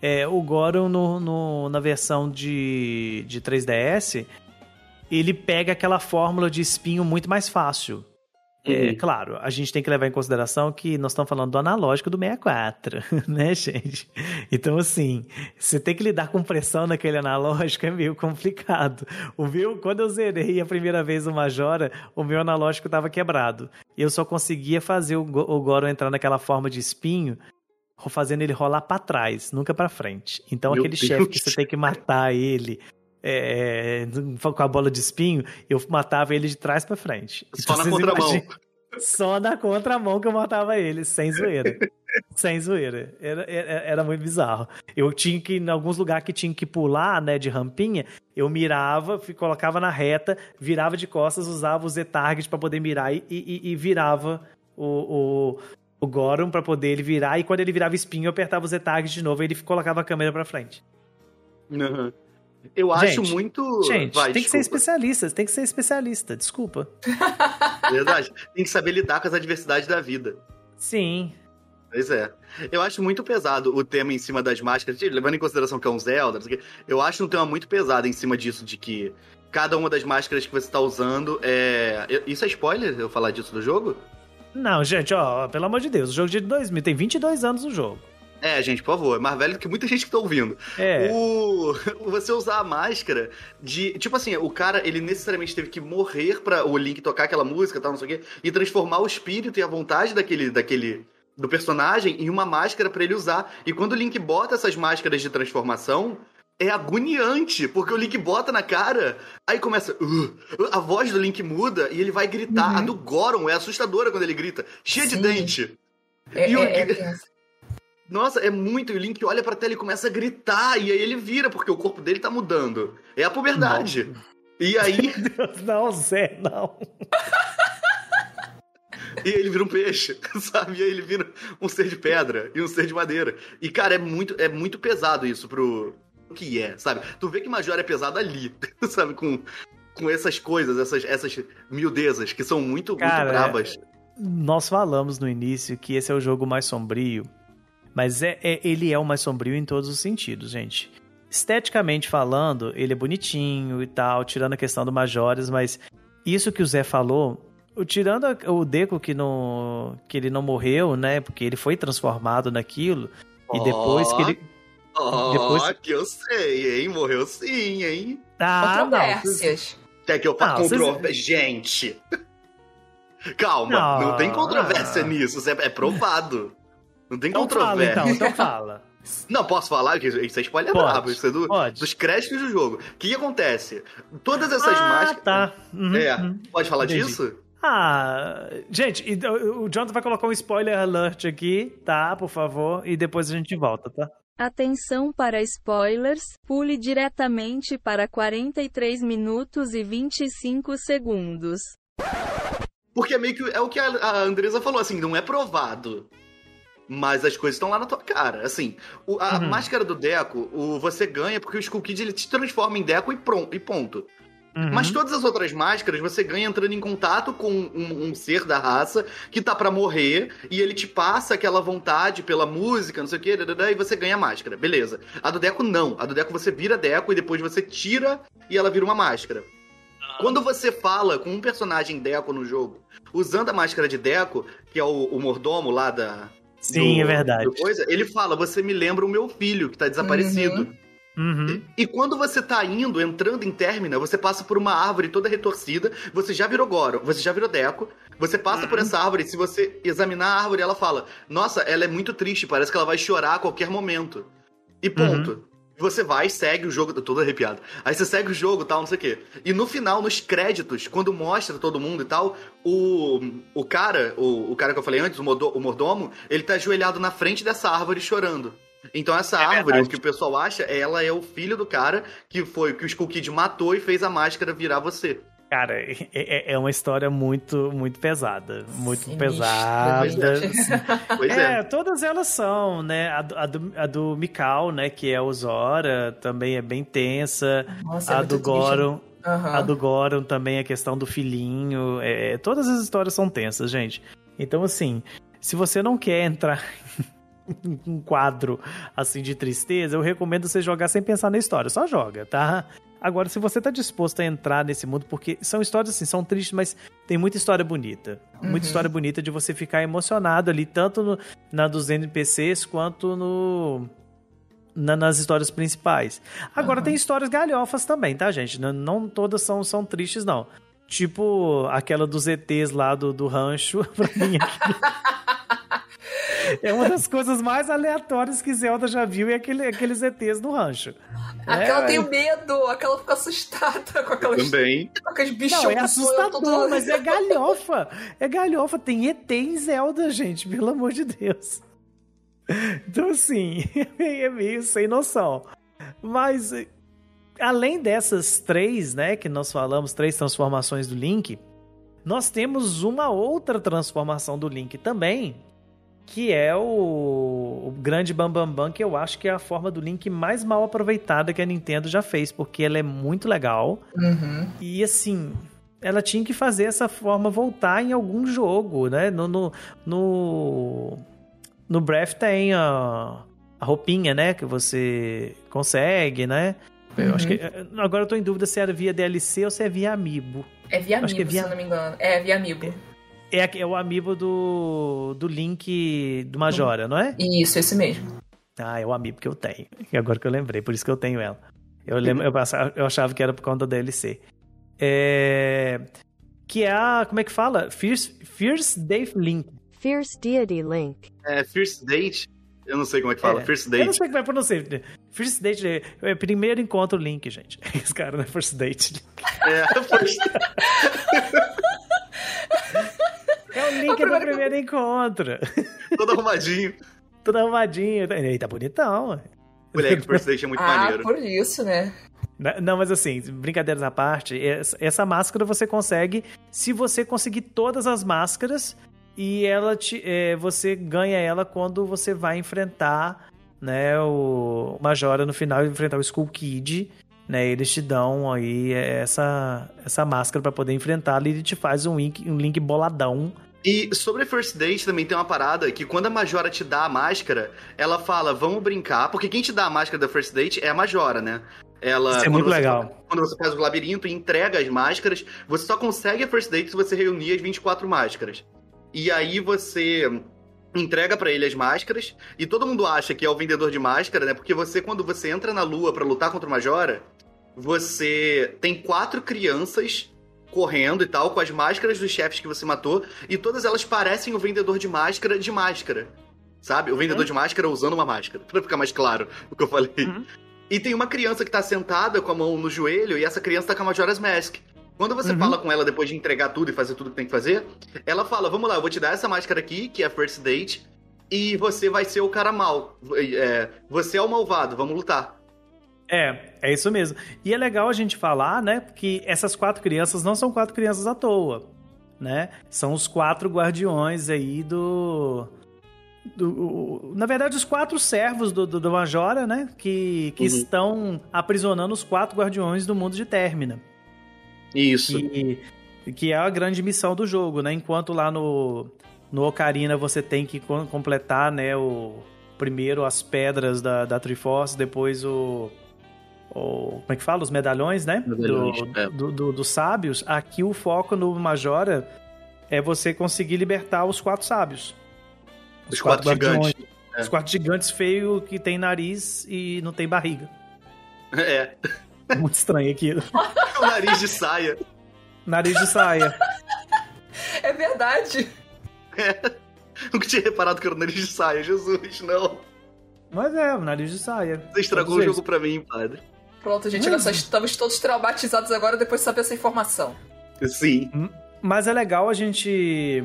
é, o Goron no, no- na versão de, de 3DS, ele pega aquela fórmula de espinho muito mais fácil. É, Uhum. claro, a gente tem que levar em consideração que nós estamos falando do analógico do 64, né, gente? Então, assim, você tem que lidar com pressão naquele analógico é meio complicado. O meu, quando eu zerei a primeira vez o Majora, o meu analógico estava quebrado. E eu só conseguia fazer o, o Goro entrar naquela forma de espinho, fazendo ele rolar para trás, nunca para frente. Então, Meu aquele chefe que você tem que matar ele. É, com a bola de espinho, eu matava ele de trás para frente. Só na Vocês contramão. imaginam- só na contramão que eu matava ele, sem zoeira. sem zoeira. Era, era, era muito bizarro. Eu tinha que, em alguns lugares que tinha que pular, né, de rampinha, Eu mirava, colocava na reta, virava de costas, usava o Z-Target pra poder mirar e, e, e virava o, o, o Goron pra poder ele virar. E quando ele virava espinho, eu apertava o Z-Target de novo e ele colocava a câmera pra frente. Uhum. Eu acho Gente, muito. Gente, Vai, tem que ser desculpa. especialista, tem que ser especialista, desculpa. Verdade. Tem que saber lidar com as adversidades da vida. Sim. Pois é. Eu acho muito pesado o tema em cima das máscaras, levando em consideração que é um Zelda, eu acho um tema muito pesado em cima disso, de que cada uma das máscaras que você tá usando é. Isso é spoiler eu falar disso do jogo? Não, gente, ó, pelo amor de Deus, o jogo de 2000 tem 22 anos o jogo. É, gente, por favor, é mais velho do que muita gente que tá ouvindo. É. O... Você usar a máscara de. Tipo assim, o cara, ele necessariamente teve que morrer pra o Link tocar aquela música tal, não sei o quê, e transformar o espírito e a vontade daquele. daquele do personagem em uma máscara pra ele usar. E quando o Link bota essas máscaras de transformação, é agoniante, porque o Link bota na cara, aí começa. "Uh", a voz do Link muda e ele vai gritar. Uhum. A do Goron é assustadora quando ele grita, cheia de Sim. dente. É, E o- é, é. Nossa, é muito. E o Link olha pra tela e começa a gritar. E aí ele vira, porque o corpo dele tá mudando. É a puberdade. E aí, não, Zé, não. e ele vira um peixe, sabe? E aí ele vira um ser de pedra e um ser de madeira. E, cara, é muito, é muito pesado isso pro o que é, sabe? Tu vê que Major é pesado ali, sabe? Com, com essas coisas, essas, essas miudezas que são muito, Cara, muito brabas. Nós falamos no início que esse é o jogo mais sombrio, mas é, é- ele é o mais sombrio em todos os sentidos, gente. Esteticamente falando, ele é bonitinho e tal, tirando a questão do Majores, mas isso que o Zé falou, tirando o Deco que, não, que ele não morreu, né? Porque ele foi transformado naquilo, e depois que ele. Ó, depois- que eu sei, hein? Morreu sim, hein? Ah. Controvérsias. Quer que eu faça Não, vocês- controvérsia? Gente! Calma, não, Não. tem controvérsia nisso, isso é, é provado. Não tem Então fala, controvérsia. então, então fala. Não, posso falar? que Isso é spoiler Pode, brabo, isso é do- pode. dos créditos do jogo. O que, que acontece? Todas essas ah, máscaras. tá. Uhum, É, uhum. pode falar Entendi. disso? Ah, gente, e- o Jonathan vai colocar um spoiler alert aqui, tá? Por favor, e depois a gente volta, tá? Atenção para spoilers, pule diretamente para 43 minutos e 25 segundos. Porque é meio que é o que a a Andresa falou, assim, não é provado. Mas as coisas estão lá na tua cara. Assim, o- a Uhum. máscara do Deco, o, você ganha porque o Skull Kid ele te transforma em Deco e, pronto, e ponto. Uhum. Mas todas as outras máscaras você ganha entrando em contato com um, um ser da raça que tá pra morrer e ele te passa aquela vontade pela música, não sei o que, e você ganha a máscara. Beleza. A do Deco não. A do Deco você vira Deco e depois você tira e ela vira uma máscara. Quando você fala com um personagem Deco no jogo, usando a máscara de Deco, que é o, o mordomo lá da. Sim, do- é verdade. coisa, ele fala: Você me lembra o meu filho que tá desaparecido. Uhum. E quando você tá indo, entrando em Termina, você passa por uma árvore toda retorcida, você já virou Goro, você já virou Deco, você passa por essa árvore, se você examinar a árvore, ela fala, nossa, ela é muito triste, parece que ela vai chorar a qualquer momento. E ponto. Você vai, segue o jogo, tô todo arrepiado. Aí você segue o jogo tal, não sei o quê. E no final, nos créditos, quando mostra todo mundo e tal, o, o cara, o, o cara que eu falei antes, o, modo- o mordomo, ele tá ajoelhado na frente dessa árvore chorando. Então essa árvore, É verdade. o que o pessoal acha, ela é o filho do cara que foi que o Skull Kid matou e fez a máscara virar você. Cara, é- é, é uma história muito, muito pesada. Muito pesada. Pois é. É, todas elas são, né? A, do- a do, a do Mikau, né? Que é o Zora, também é bem tensa. Nossa, é a muito do triste. Goron. Aham. A do Goron também, a questão do filhinho. é, todas as histórias são tensas, gente. Então, assim, se você não quer entrar em um quadro assim de tristeza, eu recomendo você jogar sem pensar na história. Só joga, tá? Agora, se você tá disposto a entrar nesse mundo, porque são histórias assim, são tristes, mas tem muita história bonita. Muita Uhum. história bonita de você ficar emocionado ali, tanto no- na dos NPCs quanto no. na- nas histórias principais. Agora Uhum. tem histórias galhofas também, tá, gente? Não, não todas são, são tristes, não. Tipo aquela dos ETs lá do, do rancho, pra mim aqui. É uma das coisas mais aleatórias que Zelda já viu é aquele, aqueles ETs do rancho. Aquela É, tem medo, aquela fica assustada com aquelas, Também. com aqueles bichos. Não, é assustador, mas é galhofa. É galhofa. Tem ET em Zelda, gente, pelo amor de Deus. Então, assim, é meio sem noção. Mas além dessas três, né, que nós falamos, três transformações do Link, nós temos uma outra transformação do Link também, que é o, o grande Bambambam, Bam Bam, que eu acho que é a forma do Link mais mal aproveitada que a Nintendo já fez, porque ela é muito legal. Uhum. E assim, ela tinha que fazer essa forma voltar em algum jogo, né? No, no, no, no Breath tem a, a roupinha, né? Que você consegue, né? Eu Uhum. acho que. Agora eu tô em dúvida se era via DLC ou se é via Amiibo. É via Acho Amiibo, é via- se eu não me engano. É via Amiibo. É, aqui- é o Amiibo do, do Link do Majora, não é? Isso, esse mesmo. Ah, é o Amiibo que eu tenho. E agora que eu lembrei, por isso que eu tenho ela. Eu, lembro, eu, passava- eu achava que era por conta da DLC. É, que é a. Como é que fala? Fierce, Fierce Day Link. Fierce Deity Link. É, First Date. Eu não sei como é que fala. É, First Eu não Date. sei como é que vai pronunciar. First Date é, é primeiro encontro Link, gente. Esse cara não é First Date. É, first... O Link do primeiro primeiro encontro. todo arrumadinho. Tudo arrumadinho. Ele tá bonitão. Moleque, First Date é muito ah, maneiro. por isso, né? Não, Não, mas assim, brincadeiras à parte, essa, máscara você consegue se você conseguir todas as máscaras e ela te, é, você ganha ela quando você vai enfrentar né, o Majora no final, enfrentar o Skull Kid. Né, eles te dão aí essa, essa máscara pra poder enfrentá-lo e ele te faz um link, um link boladão. E sobre First Date também tem uma parada que quando a Majora te dá a máscara, ela fala, vamos brincar, porque quem te dá a máscara da First Date é a Majora, né? Ela, Isso é muito legal. Quando você faz o labirinto e entrega as máscaras, você só consegue a First Date se você reunir as 24 máscaras. E aí você entrega pra ele as máscaras e todo mundo acha que é o vendedor de máscara, né? Porque você quando você entra na lua pra lutar contra o Majora, você tem quatro crianças correndo e tal com as máscaras dos chefes que você matou e todas elas parecem o vendedor de máscara de máscara. Sabe? O vendedor de máscara usando uma máscara. Pra ficar mais claro o que eu falei. Uhum. E tem uma criança que tá sentada com a mão no joelho e essa criança tá com a Majora's Mask. Quando você Uhum. fala com ela depois de entregar tudo e fazer tudo que tem que fazer, ela fala: Vamos lá, eu vou te dar essa máscara aqui, que é a First Date, e você vai ser o cara mal. É, você é o malvado, vamos lutar. É, é isso mesmo. E é legal a gente falar, né, que essas quatro crianças não são quatro crianças à toa, né? São os quatro guardiões aí do... do na verdade, os quatro servos do, do, do Majora, né, que, que Uhum. estão aprisionando os quatro guardiões do mundo de Termina. Isso. Que, que é a grande missão do jogo, né? Enquanto lá no, no Ocarina você tem que co- completar, né, o... Primeiro as pedras da, da Triforce, depois o o- como é que fala? Os medalhões, né? Medalhões, do, é. do- do- dos sábios. Aqui o foco no Majora é você conseguir libertar os quatro sábios. Os quatro guardiões. gigantes. É. Os quatro gigantes feios que tem nariz e não tem barriga. É. Muito estranho aquilo. O nariz de saia. Nariz de saia. É verdade. Nunca tinha reparado que era o nariz de saia, Jesus, não. Mas é, nariz de saia. Você estragou o jogo pra mim, padre. Pronto, gente, nós estamos todos traumatizados agora depois de saber essa informação. Sim. Mas é legal a gente.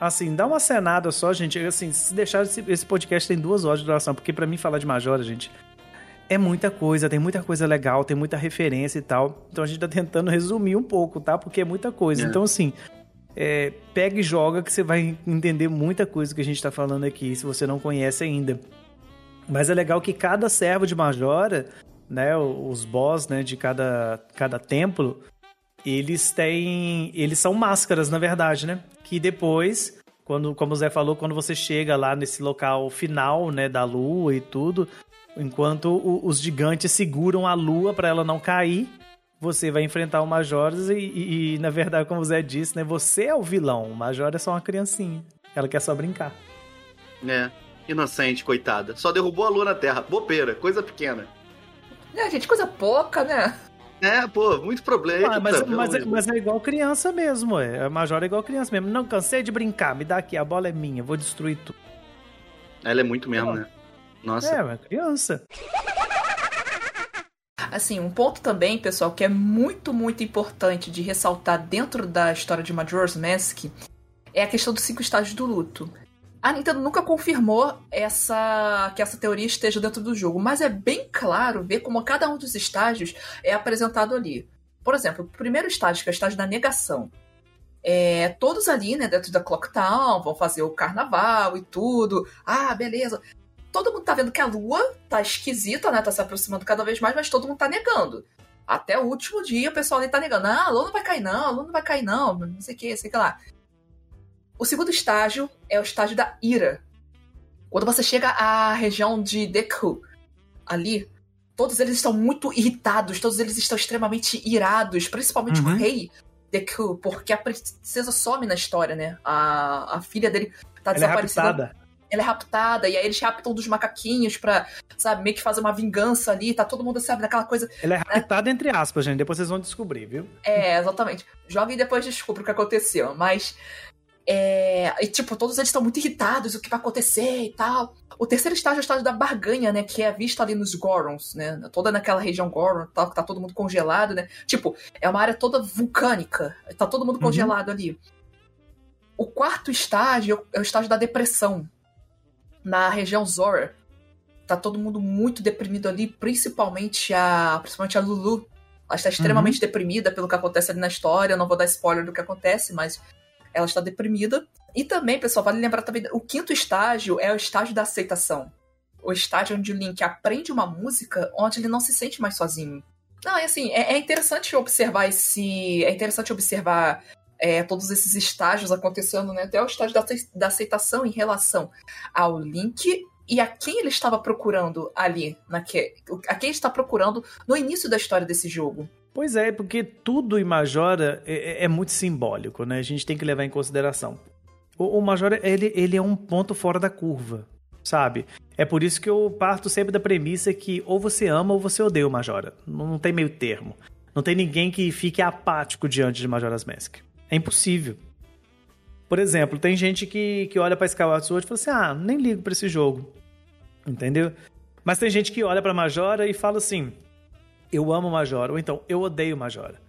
Assim, dá uma cenada só, gente. Assim, se deixar esse, esse podcast tem duas horas de duração, porque pra mim falar de Majora, gente, é muita coisa, tem muita coisa legal, tem muita referência e tal. Então a gente tá tentando resumir um pouco, tá? Porque é muita coisa. É. Então, assim, é, pega e joga que você vai entender muita coisa que a gente tá falando aqui, se você não conhece ainda. Mas é legal que cada servo de Majora, né, os boss, né, de cada, cada templo, eles têm. Eles são máscaras, na verdade, né? Que depois, quando, como o Zé falou, quando você chega lá nesse local final, né, da lua e tudo, enquanto o- os gigantes seguram a lua para ela não cair, você vai enfrentar o Majoras e, e- e, na verdade, como o Zé disse, né, você é o vilão. O Major é só uma criancinha. Ela quer só brincar. É. Inocente, coitada. Só derrubou a lua na terra. Bobeira, coisa pequena. É, gente, coisa pouca, né? É, pô, muito problema. Ah, mas, mas, é, mas é igual criança mesmo, é. A Major é igual criança mesmo. Não, cansei de brincar, me dá aqui, a bola é minha, vou destruir tudo. Ela é muito mesmo, né? Nossa. É, é criança. Assim, um ponto também, pessoal, que é muito, muito importante de ressaltar dentro da história de Majora's Mask é a questão dos cinco estágios do luto. A Nintendo nunca confirmou essa que essa teoria esteja dentro do jogo, mas é bem claro ver como cada um dos estágios é apresentado ali. Por exemplo, o primeiro estágio, que é o estágio da negação. É, todos ali, né, dentro da Clock Town, vão fazer o carnaval e tudo. Ah, beleza. Todo mundo tá vendo que a lua tá esquisita, né? Tá se aproximando cada vez mais, mas todo mundo tá negando. Até o último dia o pessoal ali tá negando. Ah, a lua não vai cair, não, a lua não vai cair, não, não sei o que, sei o que lá. O segundo estágio é o estágio da ira. Quando você chega à região de Deku, ali, todos eles estão muito irritados, todos eles estão extremamente irados, principalmente Uhum. o rei Deku, porque a princesa some na história, né? A, a filha dele tá Ela é desaparecida. raptada. ela é raptada, e aí eles raptam dos macaquinhos pra, sabe, meio que fazer uma vingança ali, tá todo mundo, sabe, naquela coisa. Ela é raptada entre aspas, gente. Depois vocês vão descobrir, viu? É, exatamente. Joga e depois descubra o que aconteceu. Mas. É, e, tipo, todos eles estão muito irritados, o que vai acontecer e tal. O terceiro estágio é o estágio da barganha, né? Que é vista ali nos Gorons, né? Toda naquela região Goron, tal, que tá todo mundo congelado, né? Tipo, é uma área toda vulcânica. Tá todo mundo Uhum. congelado ali. O quarto estágio é o estágio da depressão. Na região Zora. Tá todo mundo muito deprimido ali, principalmente a, principalmente a Lulu. Ela está extremamente deprimida pelo que acontece ali na história. Eu não vou dar spoiler do que acontece, mas ela está deprimida. E também, pessoal, vale lembrar também, o quinto estágio é o estágio da aceitação. O estágio onde o Link aprende uma música onde ele não se sente mais sozinho. Não, é assim, é, é interessante observar esse. É interessante observar é, todos esses estágios acontecendo, né? Até o estágio da, da aceitação em relação ao Link e a quem ele estava procurando ali, naque, a quem ele está procurando no início da história desse jogo. Pois é, porque tudo em Majora é, é muito simbólico, né? A gente tem que levar em consideração. O, o Majora, ele, ele é um ponto fora da curva, sabe? É por isso que eu parto sempre da premissa que ou você ama ou você odeia o Majora. Não, não tem meio termo. Não tem ninguém que fique apático diante de Majora's Mask. É impossível. Por exemplo, tem gente que, que olha pra Skyward Sword e fala assim, ah, nem ligo pra esse jogo. Entendeu? Mas tem gente que olha pra Majora e fala assim, eu amo Majora, ou então eu odeio Majora.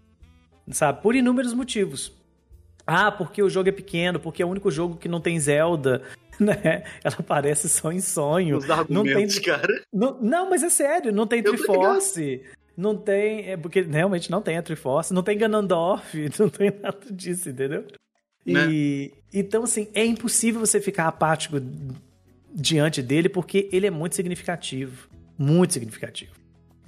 Sabe? Por inúmeros motivos. Ah, porque o jogo é pequeno, porque é o único jogo que não tem Zelda, né? Ela aparece só em sonho. Os Não tem, cara. não, não, mas é sério, não tem Eu Triforce. Não tem. É porque realmente não tem a Triforce, não tem Ganondorf, não tem nada disso, entendeu? Né? E então, assim, é impossível você ficar apático diante dele porque ele é muito significativo. Muito significativo.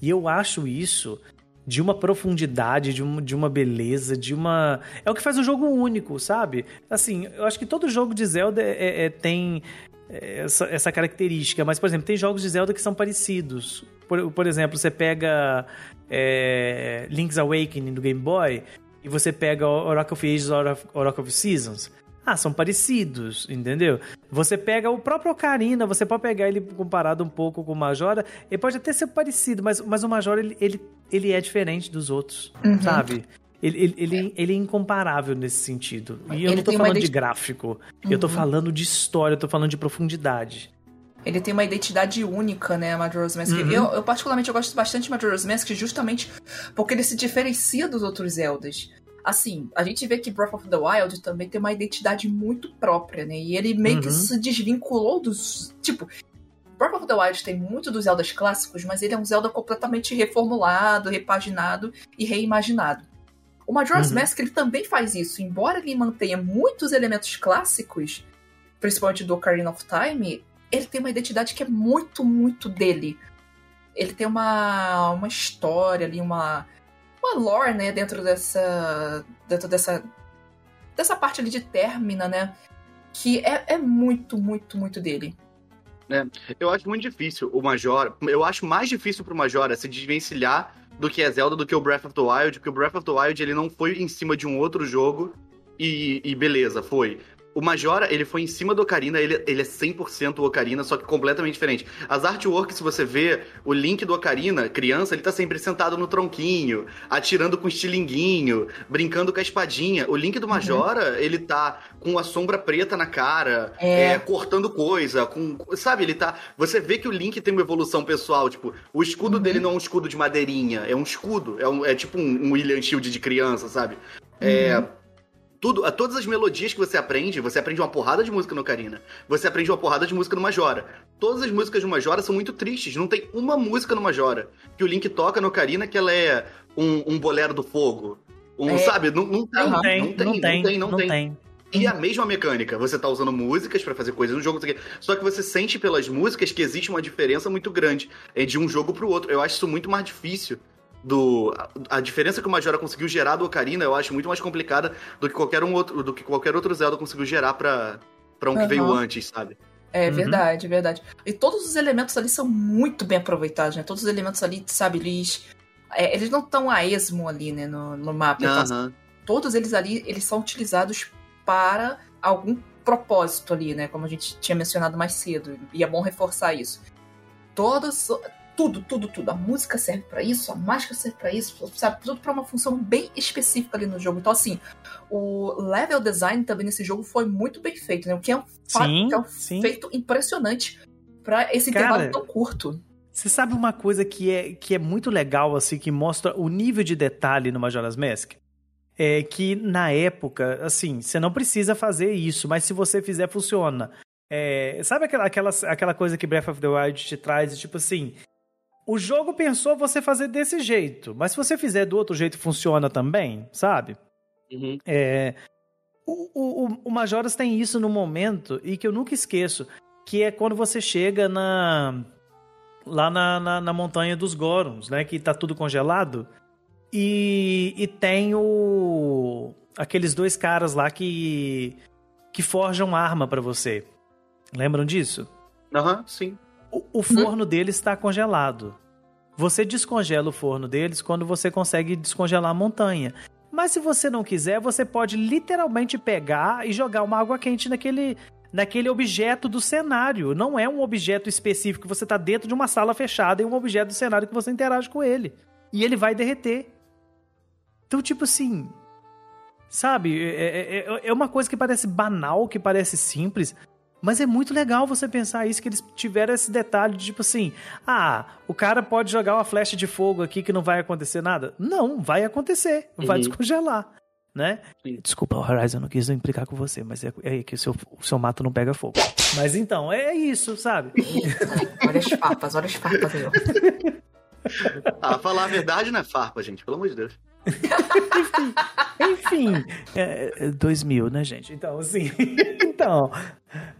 E eu acho isso de uma profundidade, de, um, de uma beleza, de uma. É o que faz um jogo único, sabe? Assim, eu acho que todo jogo de Zelda é- é- é- tem essa, essa característica, mas, por exemplo, tem jogos de Zelda que são parecidos. Por, por exemplo, você pega é, Link's Awakening do Game Boy e você pega Oracle of Ages, Oracle of Seasons. Ah, são parecidos, entendeu? Você pega o próprio Ocarina, você pode pegar ele comparado um pouco com o Majora, ele pode até ser parecido, mas, mas o Majora, ele, ele, ele é diferente dos outros, Uhum. sabe? Ele, ele, ele, ele é incomparável nesse sentido. E eu Ele não tô falando de gráfico, eu tô Uhum. falando de história, eu tô falando de profundidade. Ele tem uma identidade única, né, Majora's Mask. Uhum. Eu, eu, particularmente, eu gosto bastante de Majora's Mask justamente porque ele se diferencia dos outros Zeldas. Assim, a gente vê que Breath of the Wild também tem uma identidade muito própria, né? E ele meio que Uhum. se desvinculou dos... Tipo, Breath of the Wild tem muito dos Zeldas clássicos, mas ele é um Zelda completamente reformulado, repaginado e reimaginado. O Majora's Uhum. Mask ele também faz isso, embora ele mantenha muitos elementos clássicos, principalmente do Ocarina of Time, ele tem uma identidade que é muito, muito dele. Ele tem uma, uma história ali, uma, uma lore, né, dentro dessa. dentro dessa. dessa parte ali de Termina, né? Que é, é muito, muito, muito dele. Eu acho muito difícil o Majora. Eu acho mais difícil pro Majora se desvencilhar do que é Zelda do que o Breath of the Wild, porque o Breath of the Wild ele não foi em cima de um outro jogo e, e beleza, foi. O Majora, ele foi em cima do Ocarina, ele, ele é 100% o Ocarina, só que completamente diferente. As artworks, se você vê, o Link do Ocarina, criança, ele tá sempre sentado no tronquinho, atirando com estilinguinho, brincando com a espadinha. O Link do Majora, ele tá com a sombra preta na cara, É. é, cortando coisa, com. Sabe, ele tá. Você vê que o Link tem uma evolução pessoal, tipo, o escudo Uhum. dele não é um escudo de madeirinha, é um escudo. É, um- é tipo um, um William Shield de criança, sabe? É. Tudo, a todas as melodias que você aprende, você aprende uma porrada de música no Ocarina. Você aprende uma porrada de música no Majora. Todas as músicas do Majora são muito tristes. Não tem uma música no Majora que o Link toca no Ocarina que ela é um, um bolero do fogo. Um, É. Sabe? Não, não tem, Não tem, não tem, não tem, não tem. tem. E a mesma mecânica, você tá usando músicas pra fazer coisas no jogo, não sei o quê. só que você sente pelas músicas que existe uma diferença muito grande é de um jogo pro outro. Eu acho isso muito mais difícil do a, diferença que o Majora conseguiu gerar do Ocarina, eu acho muito mais complicada do que qualquer um outro, do que qualquer outro Zelda conseguiu gerar pra para um que Aham. veio antes, sabe? É Uhum. verdade, verdade. E todos os elementos ali são muito bem aproveitados, né? Todos os elementos ali, sabe, eles. é, eles não estão a esmo ali, né, no, no mapa. Então, Aham. todos eles ali, eles são utilizados para algum propósito ali, né? Como a gente tinha mencionado mais cedo. E é bom reforçar isso. Todos, tudo, tudo, tudo. A música serve pra isso, a máscara serve pra isso, sabe? Tudo pra uma função bem específica ali no jogo. Então, assim, o level design também nesse jogo foi muito bem feito, né? O que é um, Sim, que é um sim. feito impressionante pra esse Cara, intervalo tão curto. Você sabe uma coisa que é, que é muito legal, assim, que mostra o nível de detalhe no Majora's Mask? É que na época, assim, você não precisa fazer isso, mas se você fizer, funciona. É, sabe aquela, aquela, aquela coisa que Breath of the Wild te traz? Tipo assim, o jogo pensou você fazer desse jeito, mas se você fizer do outro jeito, funciona também, sabe? Uhum. É, o, o, o- Majoras tem isso no momento e que eu nunca esqueço, que é quando você chega na lá na, na, na montanha dos Gorons, né, que tá tudo congelado e, e tem o aqueles dois caras lá que que forjam arma pra você. Lembram disso? Aham, sim. O, forno deles está congelado. Você descongela o forno deles quando você consegue descongelar a montanha. Mas se você não quiser, você pode literalmente pegar e jogar uma água quente naquele, naquele objeto do cenário. Não é um objeto específico, você está dentro de uma sala fechada e um objeto do cenário que você interage com ele. E ele vai derreter. Então, tipo assim. Sabe? É, é- é uma coisa que parece banal, que parece simples. Mas é muito legal você pensar isso, que eles tiveram esse detalhe de tipo assim: ah, o cara pode jogar uma flecha de fogo aqui que não vai acontecer nada. Não, vai acontecer, vai Uhum. descongelar, né? Desculpa, Horizon, eu não quis implicar com você, mas é, é que o seu, o seu mato não pega fogo. Mas então, é isso, sabe? Olha as farpas, olha as farpas aí, ó. Ah, falar a verdade não é farpa, gente, pelo amor de Deus. Enfim, é, é 2000, né, gente? Então, assim, então,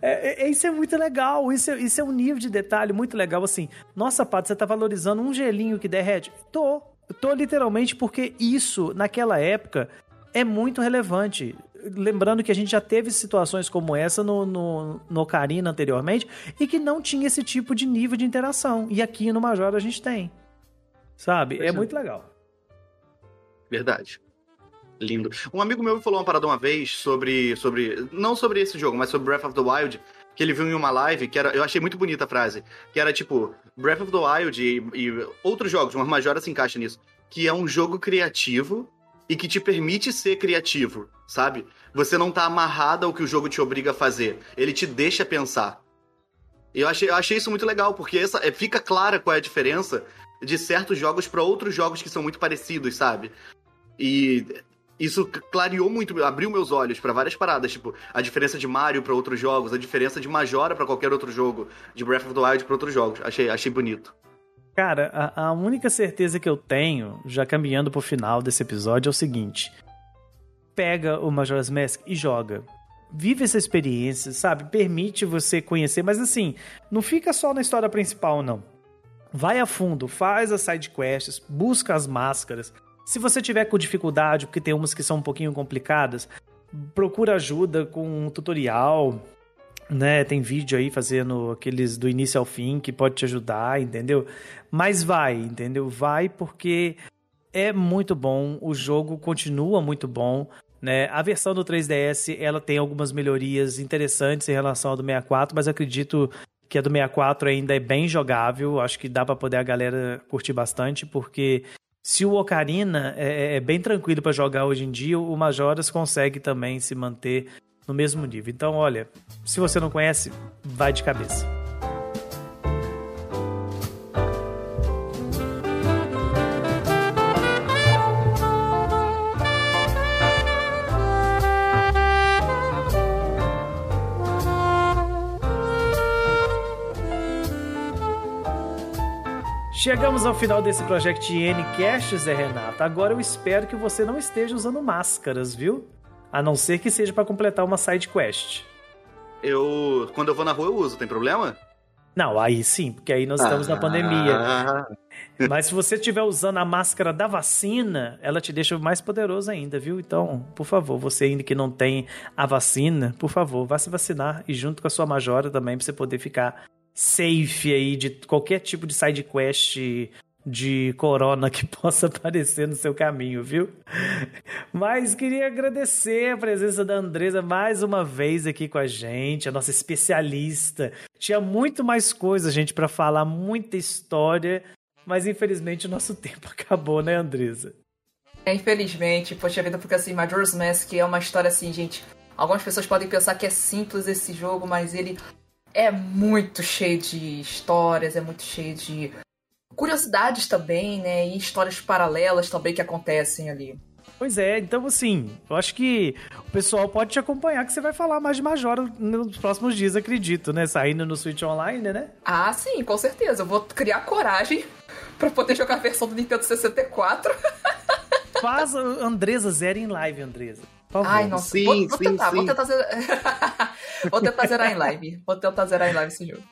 é, é- isso é muito legal, isso é, isso é um nível de detalhe muito legal, assim, nossa, Pato, você tá valorizando um gelinho que derrete? Tô, tô literalmente porque isso, naquela época, é muito relevante. Lembrando que a gente já teve situações como essa no, no, no Ocarina anteriormente e que não tinha esse tipo de nível de interação. E aqui no Major a gente tem. Sabe? É é. muito legal. Verdade. Lindo. Um amigo meu me falou uma parada uma vez sobre. sobre. Não sobre esse jogo, mas sobre Breath of the Wild. Que ele viu em uma live, que era. Eu achei muito bonita a frase. Que era tipo, Breath of the Wild e, e outros jogos, mas Majora se encaixa nisso. Que é um jogo criativo e que te permite ser criativo, sabe? Você não tá amarrado ao que o jogo te obriga a fazer. Ele te deixa pensar. Eu achei, eu achei isso muito legal, porque essa, é, fica clara qual é a diferença de certos jogos pra outros jogos que são muito parecidos, sabe? E isso clareou muito, abriu meus olhos pra várias paradas, tipo, a diferença de Mario pra outros jogos, a diferença de Majora pra qualquer outro jogo, de Breath of the Wild pra outros jogos. Achei, achei bonito. Cara, a, a única certeza que eu tenho, já caminhando pro final desse episódio, é o seguinte: pega o Majora's Mask e joga. Vive essa experiência, sabe? Permite você conhecer, mas assim, não fica só na história principal, não. Vai a fundo, faz as side quests, busca as máscaras. Se você tiver com dificuldade, porque tem umas que são um pouquinho complicadas, procura ajuda com um tutorial, né? Tem vídeo aí fazendo aqueles do início ao fim que pode te ajudar, entendeu? Mas vai, entendeu? Vai porque é muito bom, o jogo continua muito bom, né? A versão do 3DS, ela tem algumas melhorias interessantes em relação ao do 64, mas acredito que a do 64 ainda é bem jogável, acho que dá pra poder a galera curtir bastante, porque se o Ocarina é, é bem tranquilo pra jogar hoje em dia, o Majoras consegue também se manter no mesmo nível. Então, olha, se você não conhece, vai de cabeça. Chegamos ao final desse Project N-Cast, Zé Renato. Agora eu espero que você não esteja usando máscaras, viu? A não ser que seja para completar uma side quest. Eu. Quando eu vou na rua, eu uso, tem problema? Não, aí sim, porque aí nós estamos na pandemia. Mas se você estiver usando a máscara da vacina, ela te deixa mais poderoso ainda, viu? Então, por favor, você ainda que não tem a vacina, por favor, vá se vacinar e junto com a sua majora também pra você poder ficar safe aí de qualquer tipo de side quest de corona que possa aparecer no seu caminho, viu? Mas queria agradecer a presença da Andresa mais uma vez aqui com a gente, a nossa especialista. Tinha muito mais coisa, gente, para falar, muita história, mas infelizmente o nosso tempo acabou, né, Andresa? É, infelizmente, poxa vida, porque assim, Majora's Mask é uma história assim, gente. Algumas pessoas podem pensar que é simples esse jogo, mas ele é muito cheio de histórias, é muito cheio de curiosidades também, né? E histórias paralelas também que acontecem ali. Pois é, então assim, eu acho que o pessoal pode te acompanhar que você vai falar mais de Majora nos próximos dias, acredito, né? Saindo no Switch Online, né? Ah, sim, com certeza. Eu vou criar coragem para poder jogar a versão do Nintendo 64. Faz a Andresa zero em live, Andresa. Por favor. Ai, nossa. Sim, vou, vou sim, tentar, sim. vou tentar zerar. vou tentar zerar em live. Vou tentar zerar em live esse jogo.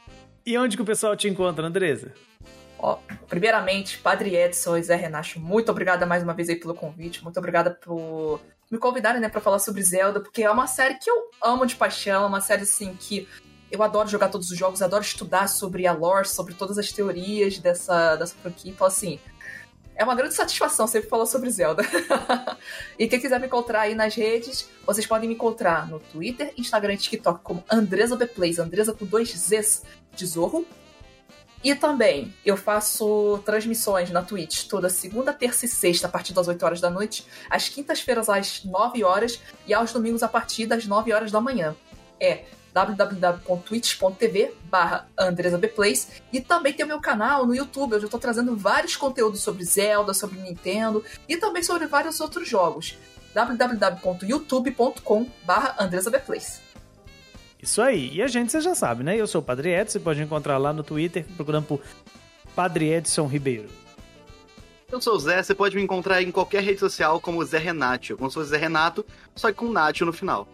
E onde que o pessoal te encontra, Andresa? Ó, primeiramente, Padre Edson e Zé Renato, muito obrigada mais uma vez aí pelo convite, muito obrigada por me convidarem, né, pra falar sobre Zelda, porque é uma série que eu amo de paixão, é uma série, assim, que eu adoro jogar todos os jogos, adoro estudar sobre a lore, sobre todas as teorias dessa, dessa franquia, então, assim, é uma grande satisfação sempre falar sobre Zelda. e quem quiser me encontrar aí nas redes, vocês podem me encontrar no Twitter, Instagram e TikTok como Andresa Bplays, Andresa com dois Zs de Zorro. E também eu faço transmissões na Twitch toda segunda, terça e sexta a partir das 8 horas da noite, às quintas-feiras às 9 horas e aos domingos a partir das 9 horas da manhã. É www.twitch.tv barra e também tem o meu canal no YouTube, onde eu tô trazendo vários conteúdos sobre Zelda, sobre Nintendo e também sobre vários outros jogos. www.youtube.com barra. Isso aí. E a gente, você já sabe, né? Eu sou o Padre Edson, você pode encontrar lá no Twitter, procurando por Padre Edson Ribeiro. Eu sou o Zé, você pode me encontrar em qualquer rede social como Zé Renato, como se fosse Zé Renato, só que com Nacho no final.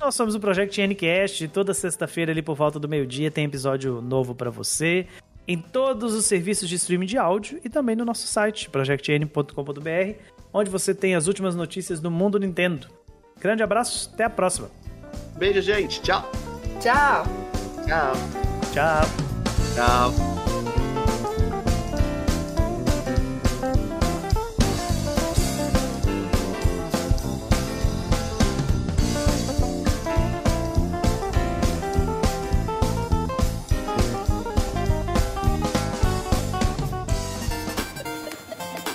Nós somos o Project Ncast, toda sexta-feira ali por volta do meio-dia tem episódio novo pra você, em todos os serviços de streaming de áudio e também no nosso site, projectn.com.br, onde você tem as últimas notícias do mundo Nintendo. Grande abraço, até a próxima. Beijo, gente. Tchau. Tchau! Tchau. Tchau. Tchau.